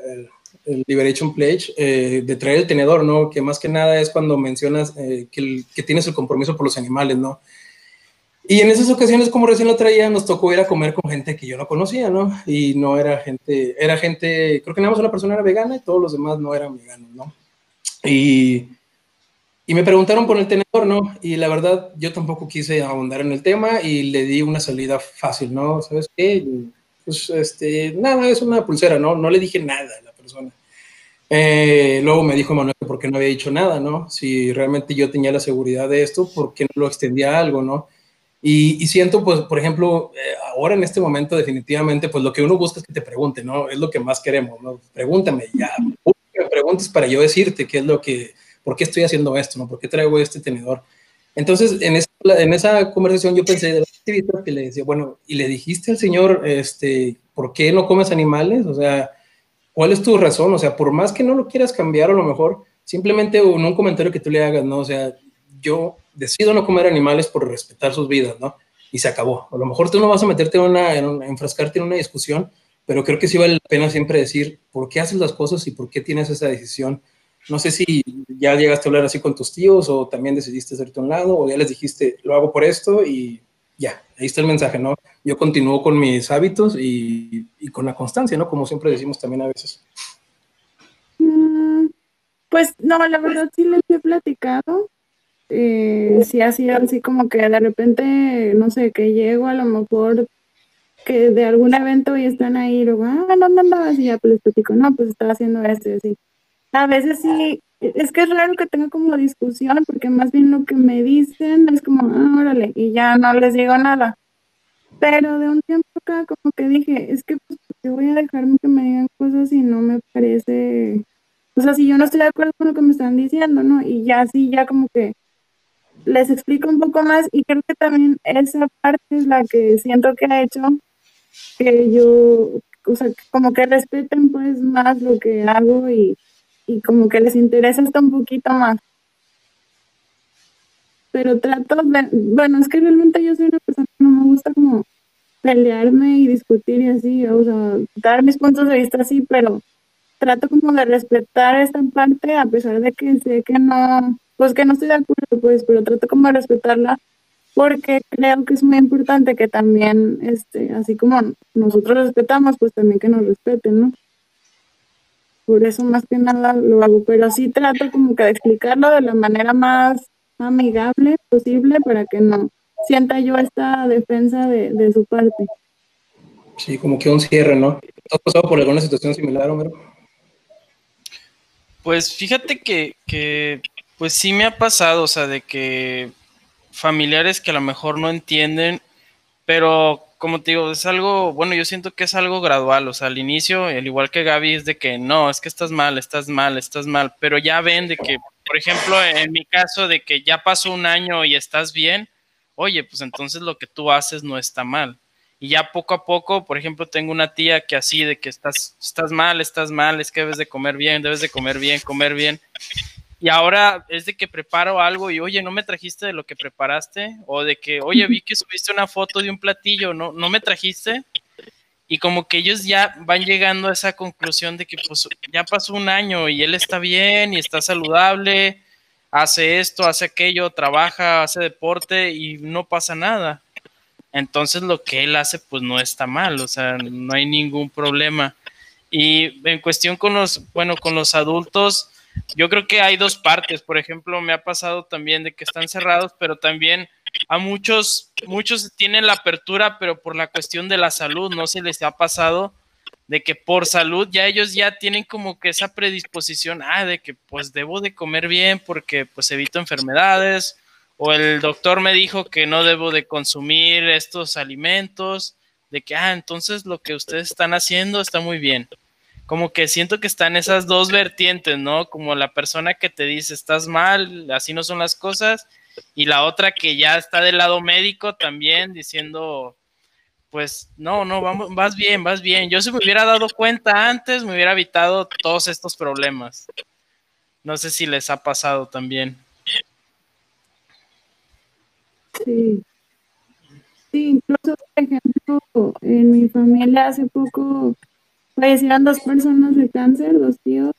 el Liberation Pledge, eh, de traer el tenedor, ¿no? Que más que nada es cuando mencionas eh, que, que, tienes el compromiso por los animales, ¿no? Y en esas ocasiones, como recién lo traía, nos tocó ir a comer con gente que yo no conocía, ¿no? Y no era gente, era gente, creo que nada más una persona era vegana y todos los demás no eran veganos, ¿no? Y, y me preguntaron por el tenedor, ¿no? Y la verdad, yo tampoco quise ahondar en el tema y le di una salida fácil, ¿no? ¿Sabes qué? Pues, este, nada, es una pulsera, ¿no? No le dije nada la Eh, luego me dijo Manuel por qué no había dicho nada, ¿no? Si realmente yo tenía la seguridad de esto, ¿por qué no lo extendía a algo, ¿no? Y, siento, pues, por ejemplo, eh, ahora en este momento definitivamente, pues lo que uno busca es que te pregunte, ¿no? Es lo que más queremos, ¿no? Pregúntame, ya, me preguntes para yo decirte qué es lo que, por qué estoy haciendo esto, ¿no? ¿Por qué traigo este tenedor? Entonces, en esa, conversación yo pensé de la activista que le decía, bueno, ¿y le dijiste al señor, este, por qué no comes animales? O sea, ¿cuál es tu razón? O sea, por más que no lo quieras cambiar, a lo mejor simplemente en un comentario que tú le hagas, ¿no? O sea, yo decido no comer animales por respetar sus vidas, ¿no? Y se acabó. A lo mejor tú no vas a meterte en una, en enfrascarte en una discusión, pero creo que sí vale la pena siempre decir por qué haces las cosas y por qué tienes esa decisión. No sé si ya llegaste a hablar así con tus tíos o también decidiste hacerte a un lado o ya les dijiste, lo hago por esto y ya, ahí está el mensaje, ¿no? Yo continúo con mis hábitos y, y con la constancia, ¿no? Como siempre decimos también a veces. Mm, pues no, la verdad sí les he platicado. Eh, sí ha sido así como que de repente, no sé, que llego a lo mejor que de algún evento y están ahí luego, ah, no, no, no, así ya pues les platico, no, pues estaba haciendo esto y así. A veces sí, es que es raro que tenga como discusión, porque más bien lo que me dicen es como, ah, órale, y ya no les digo nada. Pero de un tiempo acá como que dije, es que pues, yo voy a dejarme que me digan cosas y no me parece, o sea, si yo no estoy de acuerdo con lo que me están diciendo, ¿no? Y ya sí, ya como que les explico un poco más y creo que también esa parte es la que siento que ha hecho que yo, o sea, como que respeten pues más lo que hago y y como que les interesa hasta un poquito más. Pero trato de, bueno, es que realmente yo soy una persona que no me gusta como pelearme y discutir y así, o sea, dar mis puntos de vista así, pero trato como de respetar esta parte a pesar de que sé que no, pues que no estoy de acuerdo, pues, pero trato como de respetarla porque creo que es muy importante que también, este, así como nosotros respetamos, pues también que nos respeten, ¿no? Por eso más que nada lo hago, pero sí trato como que de explicarlo de la manera más amigable posible para que no sienta yo esta defensa de, su parte. Sí, como que un cierre, ¿no? ¿Has pasado por alguna situación similar, Homero? Pues fíjate que, que, pues sí me ha pasado, o sea, de que familiares que a lo mejor no entienden, pero como te digo, es algo, bueno, yo siento que es algo gradual, o sea, al inicio, al igual que Gaby, es de que no, es que estás mal, estás mal, estás mal, pero ya ven de que, por ejemplo, en mi caso, de que ya pasó un año y estás bien, oye, pues entonces lo que tú haces no está mal. Y ya poco a poco, por ejemplo, tengo una tía que así de que estás, estás mal, estás mal, es que debes de comer bien, debes de comer bien, comer bien. Y ahora es de que preparo algo y, oye, ¿no me trajiste de lo que preparaste? O de que, oye, vi que subiste una foto de un platillo, ¿no, ¿no me trajiste? Y como que ellos ya van llegando a esa conclusión de que pues ya pasó un año y él está bien y está saludable, hace esto, hace aquello, trabaja, hace deporte y no pasa nada. Entonces lo que él hace pues no está mal, o sea, no hay ningún problema. Y en cuestión con los, bueno, con los adultos, yo creo que hay dos partes. Por ejemplo, me ha pasado también de que están cerrados, pero también a muchos, muchos tienen la apertura, pero por la cuestión de la salud, no se les ha pasado de que por salud ya ellos ya tienen como que esa predisposición, ah, de que pues debo de comer bien porque pues evito enfermedades, o el doctor me dijo que no debo de consumir estos alimentos, de que, ah, entonces lo que ustedes están haciendo está muy bien. Como que siento que están esas dos vertientes, ¿no? Como la persona que te dice, estás mal, así no son las cosas, y la otra que ya está del lado médico también diciendo, pues no, no, vas bien, vas bien. Yo si me hubiera dado cuenta antes, me hubiera evitado todos estos problemas. No sé si les ha pasado también. Sí. Sí, incluso, por ejemplo, en mi familia hace poco fallecieron dos personas de cáncer, dos tíos,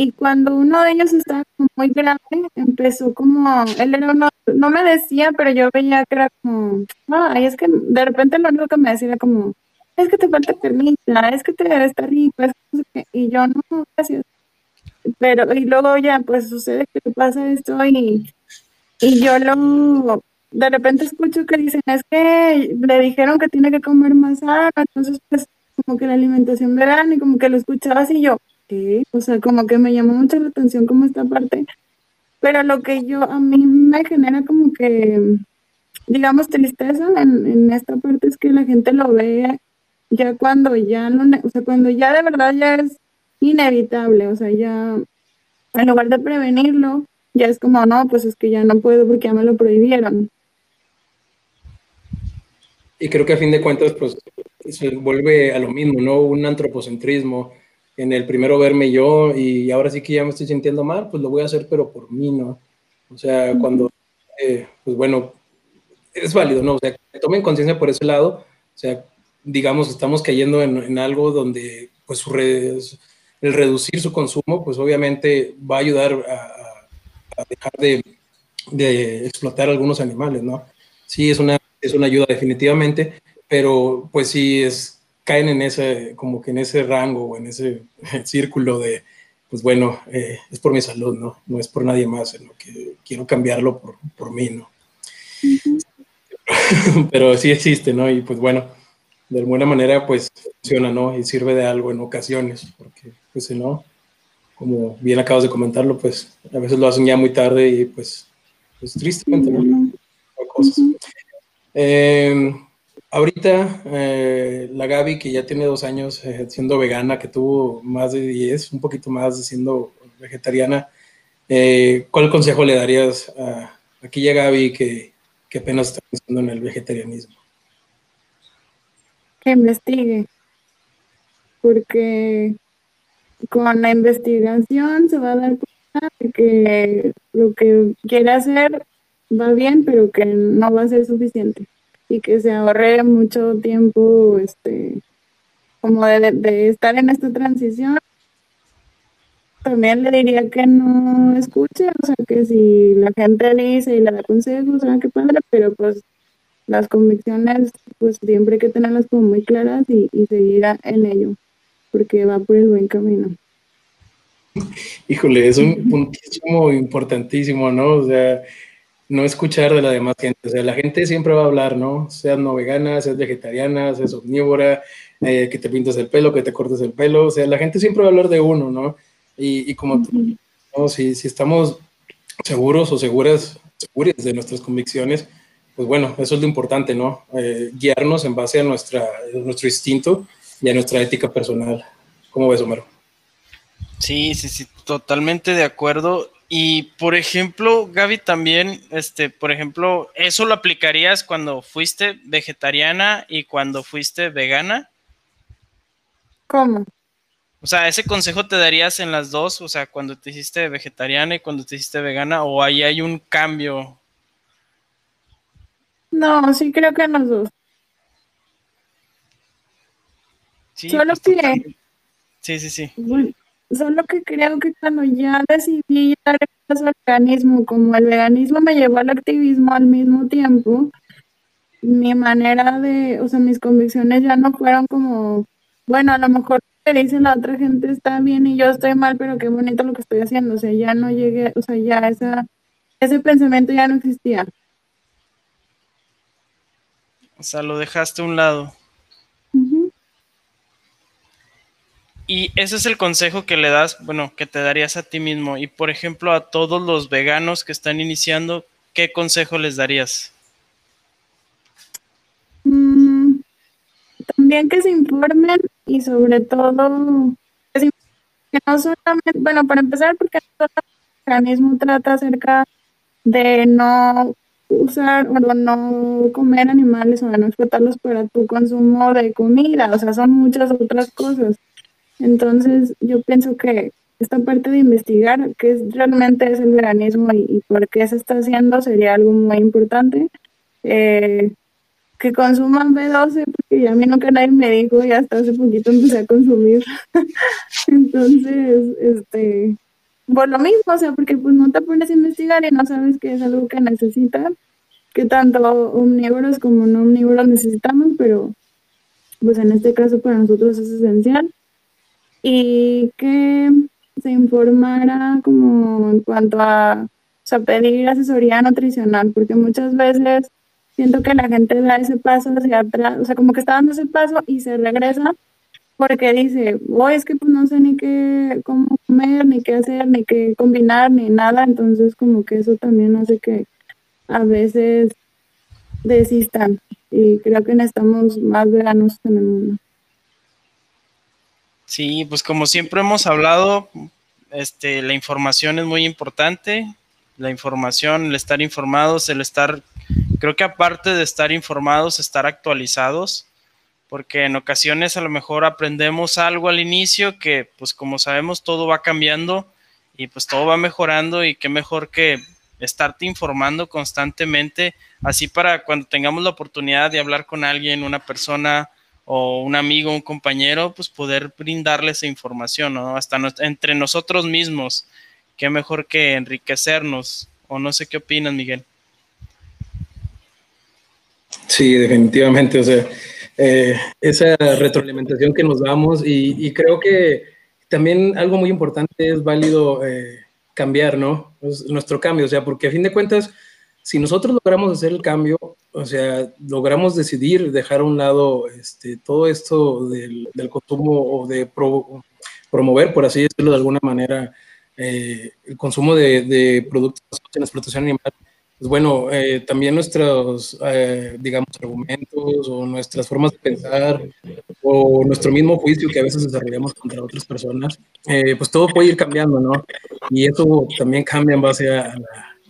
y cuando uno de ellos estaba muy grande, empezó como, él era uno, no me decía, pero yo veía que era como, ay, es que de repente lo único que me decía era como, es que te falta permita, es que te estar rico, y yo no, gracias. Pero, y luego ya, pues sucede que pasa esto y, y yo lo, de repente escucho que dicen, es que le dijeron que tiene que comer más agua, entonces pues como que la alimentación verán y como que lo escuchaba así yo, o sea, como que me llamó mucho la atención como esta parte. Pero lo que yo, a mí me genera como que, digamos, tristeza en, en esta parte es que la gente lo ve ya cuando ya no, o sea, cuando ya de verdad ya es inevitable, o sea, ya en lugar de prevenirlo, ya es como, no, pues es que ya no puedo porque ya me lo prohibieron. Y creo que a fin de cuentas, pues se vuelve a lo mismo, ¿no? Un antropocentrismo en el primero verme yo y ahora sí que ya me estoy sintiendo mal, pues lo voy a hacer, pero por mí, ¿no? O sea, cuando, eh, pues bueno, es válido, ¿no? O sea, que tomen conciencia por ese lado, o sea, digamos, estamos cayendo en, algo donde, pues, el reducir su consumo, pues obviamente va a ayudar a, dejar de, de, explotar algunos animales, ¿no? Sí, es una, es una ayuda definitivamente, pero pues sí es caen en ese, como que en ese rango o en ese círculo de, pues bueno, eh, es por mi salud, ¿no? No es por nadie más, en lo que quiero cambiarlo por, por mí, ¿no? Pero sí existe, ¿no? Y pues bueno, de alguna manera pues funciona, ¿no? Y sirve de algo en ocasiones, porque pues si no, como bien acabas de comentarlo, pues a veces lo hacen ya muy tarde y pues, pues tristemente, ¿no? Eh, Ahorita, eh, la Gaby, que ya tiene dos años eh, siendo vegana, que tuvo más de 10, un poquito más siendo vegetariana, eh, ¿cuál consejo le darías a aquella Gaby que, que apenas está pensando en el vegetarianismo? Que investigue, porque con la investigación se va a dar cuenta de que lo que quiere hacer va bien, pero que no va a ser suficiente y que se ahorre mucho tiempo, este, como de, estar en esta transición. También le diría que no escuche, o sea, que si la gente dice y le da consejos, o sea, qué padre, pero pues las convicciones, pues siempre hay que tenerlas como muy claras y, y seguir en ello, porque va por el buen camino. Híjole, es un puntísimo importantísimo, ¿no? O sea, no escuchar de la demás gente. O sea, la gente siempre va a hablar, ¿no? Seas no vegana, seas vegetariana, seas omnívora, eh, que te pintes el pelo, que te cortes el pelo. O sea, la gente siempre va a hablar de uno, ¿no? Y, como tú, ¿no? si, si, estamos seguros o seguras, seguras de nuestras convicciones, pues bueno, eso es lo importante, ¿no? Eh, guiarnos en base a nuestra, nuestro instinto y a nuestra ética personal. ¿Cómo ves, Homero? Sí, sí, sí, totalmente de acuerdo. Y por ejemplo, Gaby, también, este, por ejemplo, ¿eso lo aplicarías cuando fuiste vegetariana y cuando fuiste vegana? ¿Cómo? O sea, ¿ese consejo te darías en las dos? O sea, cuando te hiciste vegetariana y cuando te hiciste vegana, o ahí hay un cambio? No, sí creo que en las dos. Sí, Solo pues. Sí, sí, sí. Solo que creo que cuando ya decidí dar al veganismo, como el veganismo me llevó al activismo al mismo tiempo, mi manera de, o sea, mis convicciones ya no fueron como, bueno, a lo mejor lo que dice la otra gente está bien y yo estoy mal, pero qué bonito lo que estoy haciendo. O sea, ya no llegué, o sea, ya esa, ese pensamiento ya no existía. O sea, lo dejaste a un lado. Y ese es el consejo que le das, bueno, que te darías a ti mismo. Y por ejemplo, a todos los veganos que están iniciando, ¿qué consejo les darías? Mm, también que se informen y sobre todo que, no solamente, bueno, para empezar, porque el organismo trata acerca de no usar o no comer animales o no explotarlos para tu consumo de comida, o sea, son muchas otras cosas. Entonces, yo pienso que esta parte de investigar qué realmente es el veganismo y, por qué se está haciendo sería algo muy importante. Eh, que consuman B12, porque ya a mí nunca nadie me dijo y hasta hace poquito empecé a consumir. Entonces, este, por lo mismo, o sea, porque pues no te pones a investigar y no sabes que es algo que necesitas, que tanto omnívoros como no omnívoros necesitamos, pero pues en este caso para nosotros es esencial y que se informara como en cuanto a o pedir asesoría nutricional, porque muchas veces siento que la gente da ese paso hacia atrás, o sea, como que está dando ese paso y se regresa porque dice, oh, es que pues no sé ni qué, cómo comer, ni qué hacer, ni qué combinar, ni nada, entonces como que eso también hace que a veces desistan y creo que necesitamos más veganos en el mundo. Sí, pues como siempre hemos hablado, este, la información es muy importante. La información, el estar informados, el estar, creo que aparte de estar informados, estar actualizados, porque en ocasiones a lo mejor aprendemos algo al inicio que, pues como sabemos, todo va cambiando y pues todo va mejorando y qué mejor que estarte informando constantemente, así para cuando tengamos la oportunidad de hablar con alguien, una persona, o un amigo, un compañero, pues poder brindarle esa información, ¿no? Hasta entre nosotros mismos. Qué mejor que enriquecernos. O no sé qué opinas, Miguel. Sí, definitivamente. O sea, eh, esa retroalimentación que nos damos y, creo que también algo muy importante es válido eh, cambiar, ¿no? nuestro cambio, o sea, porque a fin de cuentas, si nosotros logramos hacer el cambio, o sea, logramos decidir dejar a un lado este, todo esto del, consumo o de promover, por así decirlo de alguna manera, eh, el consumo de, productos en explotación animal, pues bueno, eh, también nuestros, eh, digamos, argumentos o nuestras formas de pensar o nuestro mismo juicio que a veces desarrollamos contra otras personas, pues todo puede ir cambiando, ¿no? Y eso también cambia en base a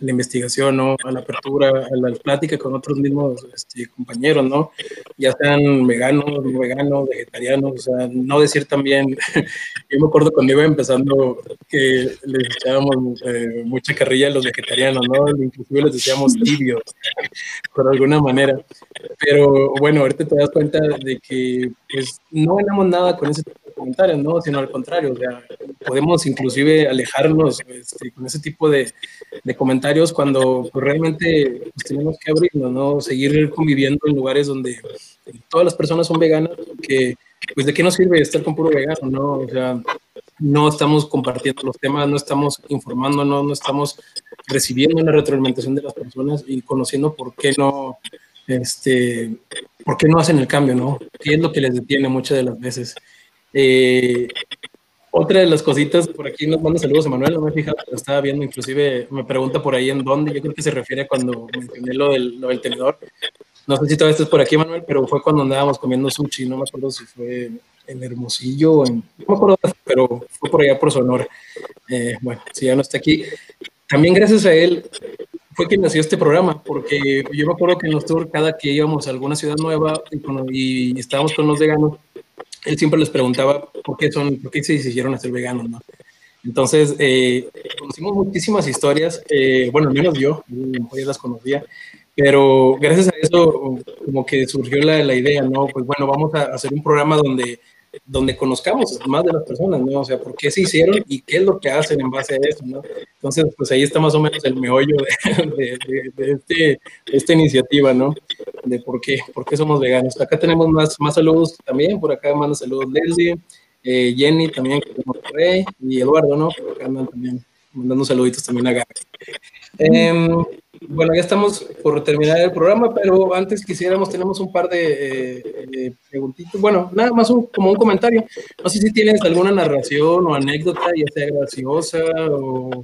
la investigación, ¿no? A la apertura, a la plática con otros mismos este, compañeros, ¿no? Ya sean veganos, no veganos, vegetarianos, o sea, no decir también, yo me acuerdo cuando iba empezando que les echábamos eh, mucha carrilla a los vegetarianos, ¿no? Inclusive les decíamos tibios, por alguna manera. Pero bueno, ahorita te das cuenta de que pues no ganamos nada con ese tipo comentarios, ¿no? Sino al contrario, o sea, podemos inclusive alejarnos este, con ese tipo de, comentarios cuando pues, realmente pues, tenemos que abrirnos, ¿no? Seguir conviviendo en lugares donde todas las personas son veganas, que pues de qué nos sirve estar con puro vegano, ¿no? O sea, no estamos compartiendo los temas, no estamos informando, no estamos recibiendo la retroalimentación de las personas y conociendo por qué no, este, por qué no hacen el cambio, ¿no? ¿Qué es lo que les detiene muchas de las veces? Eh, otra de las cositas, por aquí nos manda saludos Emanuel, no me he fijado, pero estaba viendo, inclusive me pregunta por ahí en dónde, yo creo que se refiere cuando mencioné lo del, lo del tenedor. No sé si todavía estás por aquí, Manuel, pero fue cuando andábamos comiendo sushi, no me acuerdo si fue en Hermosillo, en, no me acuerdo, pero fue por allá por Sonora. Eh, bueno, si ya no está aquí. También gracias a él fue que nació este programa, porque yo me acuerdo que en los tours, cada que íbamos a alguna ciudad nueva y, y estábamos con los veganos, él siempre les preguntaba por qué, son, por qué se decidieron a ser veganos, ¿no? Entonces, eh, conocimos muchísimas historias, eh, bueno, al menos yo, yo las conocía, pero gracias a eso como que surgió la, la idea, ¿no? Pues bueno, vamos a hacer un programa donde donde conozcamos más de las personas, ¿no? O sea, por qué se hicieron y qué es lo que hacen en base a eso, ¿no? Entonces, pues ahí está más o menos el meollo de, de, este, esta iniciativa, ¿no? De por qué, por qué somos veganos. Acá tenemos más, más saludos también, por acá manda saludos Leslie, eh, Jenny también, que Rey, y Eduardo, ¿no? Por acá andan también mandando saluditos también a Gaby. Em, bueno, ya estamos por terminar el programa, pero antes quisiéramos, tenemos un par de eh, preguntitas. Bueno, nada más como un comentario. No sé si tienes alguna narración o anécdota, ya sea graciosa o,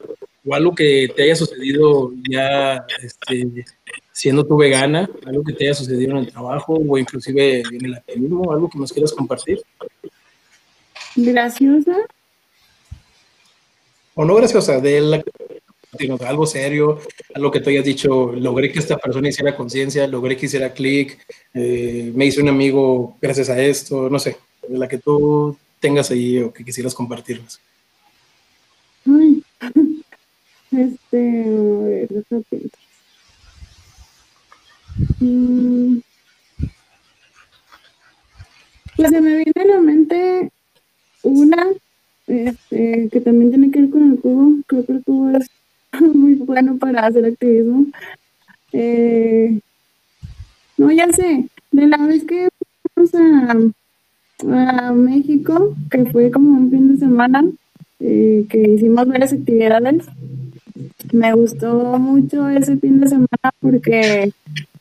algo que te haya sucedido ya este, siendo tú vegana, algo que te haya sucedido en el trabajo o inclusive en el activismo, algo que nos quieras compartir. Graciosa. O no graciosa, de la, algo serio, algo que tú hayas dicho, logré que esta persona hiciera conciencia, logré que hiciera clic, eh, me hice un amigo gracias a esto, no sé, la que tú tengas ahí o que quisieras compartirnos. este, a ver, mm. Pues se me viene a la mente una este, que también tiene que ver con el cubo. Creo que el cubo es muy bueno para hacer activismo. Eh, no, ya sé, de la vez que fuimos a, México, que fue como un fin de semana, eh, que hicimos varias actividades, me gustó mucho ese fin de semana porque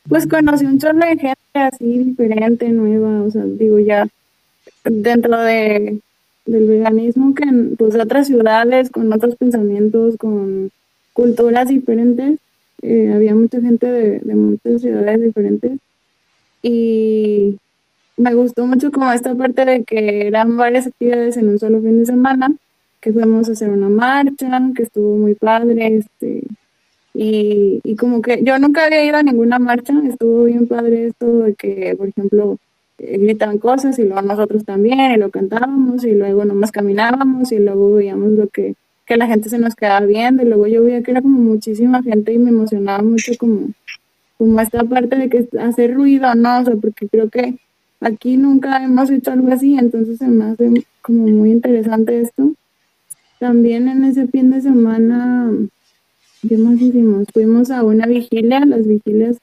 pues conocí un chorro de gente así diferente, nueva, o sea, digo ya dentro de del veganismo que en pues, otras ciudades, con otros pensamientos, con culturas diferentes. Eh, había mucha gente de, de, muchas ciudades diferentes. Y me gustó mucho como esta parte de que eran varias actividades en un solo fin de semana, que fuimos a hacer una marcha, que estuvo muy padre, este, y, y como que yo nunca había ido a ninguna marcha, estuvo bien padre esto de que, por ejemplo, eh, gritaban cosas y luego nosotros también y lo cantábamos y luego nomás caminábamos y luego veíamos lo que, que la gente se nos quedaba viendo y luego yo veía que era como muchísima gente y me emocionaba mucho como, como esta parte de que hacer ruido, ¿no? O sea, porque creo que aquí nunca hemos hecho algo así, entonces se me hace como muy interesante esto. También en ese fin de semana, ¿qué más hicimos? Fuimos a una vigilia, las vigilias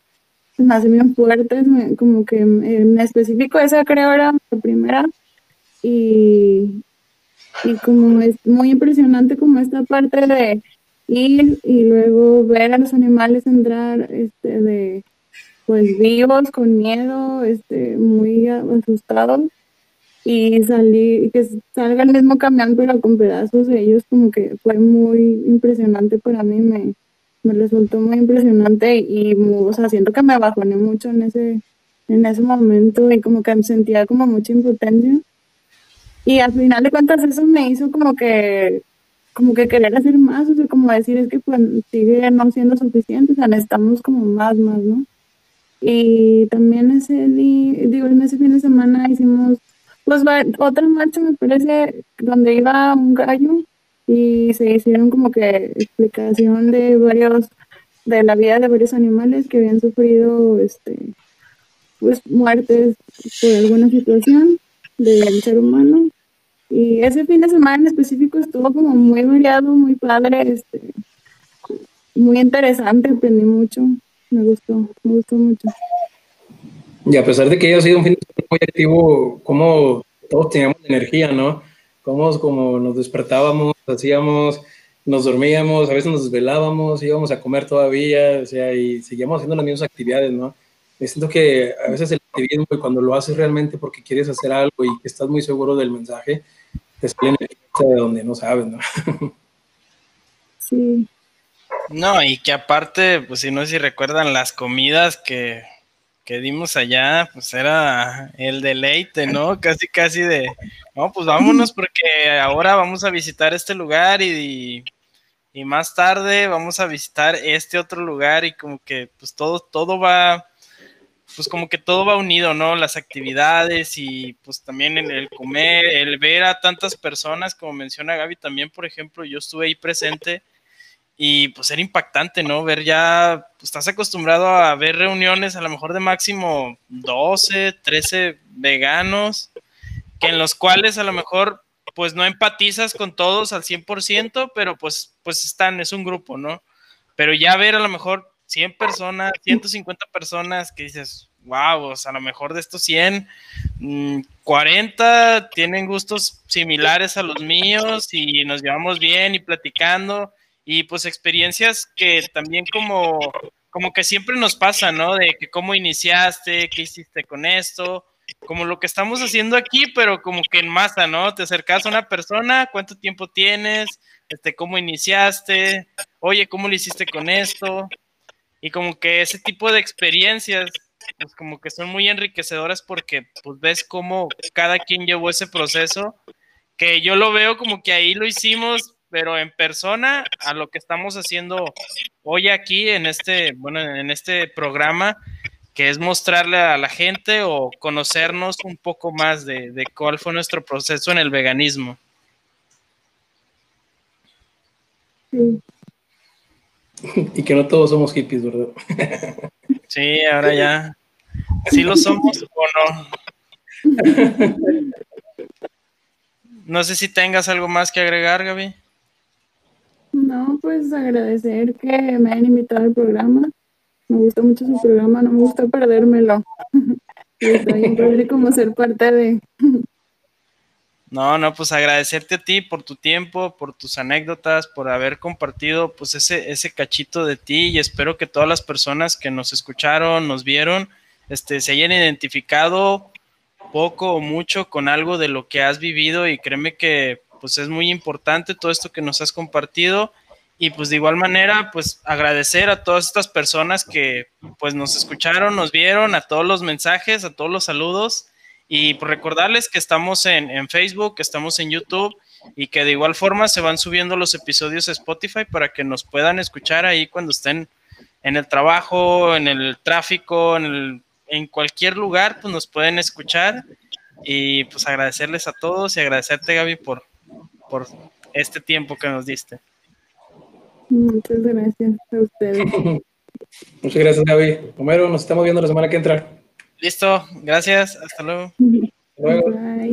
me hacen bien fuertes, como que en específico esa creo era la primera y, y como es muy impresionante como esta parte de ir y luego ver a los animales entrar este de pues vivos con miedo este muy asustados y salir y que salga el mismo camión pero con pedazos de ellos como que fue muy impresionante para mí me me resultó muy impresionante y, o sea, siento que me bajoné mucho en ese, en ese momento y como que sentía como mucha impotencia. Y al final de cuentas eso me hizo como que, como que querer hacer más, o sea, como decir es que pues sigue no siendo suficiente, o sea, necesitamos como más, más, ¿no? Y también ese día, digo, en ese fin de semana hicimos, pues otra marcha me parece, donde iba un gallo y se hicieron como que explicación de varios de la vida de varios animales que habían sufrido este pues muertes por alguna situación del ser humano. Y ese fin de semana en específico estuvo como muy variado muy padre este muy interesante aprendí mucho me gustó me gustó mucho. Y a pesar de que haya sido un fin de semana muy activo como todos teníamos energía no cómo como nos despertábamos, hacíamos, nos dormíamos, a veces nos desvelábamos, íbamos a comer todavía, o sea, y seguíamos haciendo las mismas actividades, ¿no? Me siento que a veces el activismo, cuando lo haces realmente porque quieres hacer algo y que estás muy seguro del mensaje, te sale de donde no sabes, ¿no? Sí. No, y que aparte, pues si no sé si recuerdan las comidas que que dimos allá, pues era el deleite, ¿no? Casi, casi de, no, pues vámonos porque ahora vamos a visitar este lugar y, y, más tarde vamos a visitar este otro lugar y como que pues todo, todo va, pues como que todo va unido, ¿no? Las actividades y pues también el, el comer, el ver a tantas personas, como menciona Gaby, también, por ejemplo, yo estuve ahí presente y pues era impactante, ¿no? Ver ya, pues estás acostumbrado a ver reuniones a lo mejor de máximo 12, 13 veganos, que en los cuales a lo mejor pues no empatizas con todos al 100%, pero pues, pues están, es un grupo, ¿no? Pero ya ver a lo mejor 100 personas, 150 personas que dices, wow, o sea, a lo mejor de estos 100, 40 mm, tienen gustos similares a los míos y nos llevamos bien y platicando y pues experiencias que también como, como que siempre nos pasa, ¿no? De que cómo iniciaste, qué hiciste con esto, como lo que estamos haciendo aquí, pero como que en masa, ¿no? Te acercas a una persona, cuánto tiempo tienes, este, cómo iniciaste, oye, ¿cómo lo hiciste con esto? Y como que ese tipo de experiencias, pues como que son muy enriquecedoras porque pues ves cómo cada quien llevó ese proceso, que yo lo veo como que ahí lo hicimos, pero en persona a lo que estamos haciendo hoy aquí en este, bueno, en este programa, que es mostrarle a la gente o conocernos un poco más de, de cuál fue nuestro proceso en el veganismo. Y que no todos somos hippies, ¿verdad? Sí, ahora ya. ¿Sí lo somos o no? No sé si tengas algo más que agregar, Gaby. No, pues agradecer que me hayan invitado al programa. Me gusta mucho su programa, no me gusta perdérmelo. y está bien padre como ser parte de. No, no, pues agradecerte a ti por tu tiempo, por tus anécdotas, por haber compartido pues ese, ese cachito de ti y espero que todas las personas que nos escucharon, nos vieron, este, se hayan identificado poco o mucho con algo de lo que has vivido y créeme que pues es muy importante todo esto que nos has compartido. Y pues de igual manera pues agradecer a todas estas personas que pues nos escucharon, nos vieron, a todos los mensajes, a todos los saludos y por recordarles que estamos en, Facebook, que estamos en YouTube y que de igual forma se van subiendo los episodios a Spotify para que nos puedan escuchar ahí cuando estén en el trabajo, en el tráfico, en, en cualquier lugar, pues nos pueden escuchar. Y pues agradecerles a todos y agradecerte, Gaby, por, por este tiempo que nos diste. Muchas gracias a ustedes. Muchas gracias, Gaby. Homero, nos estamos viendo la semana que entra. Listo, gracias, hasta luego. Bye.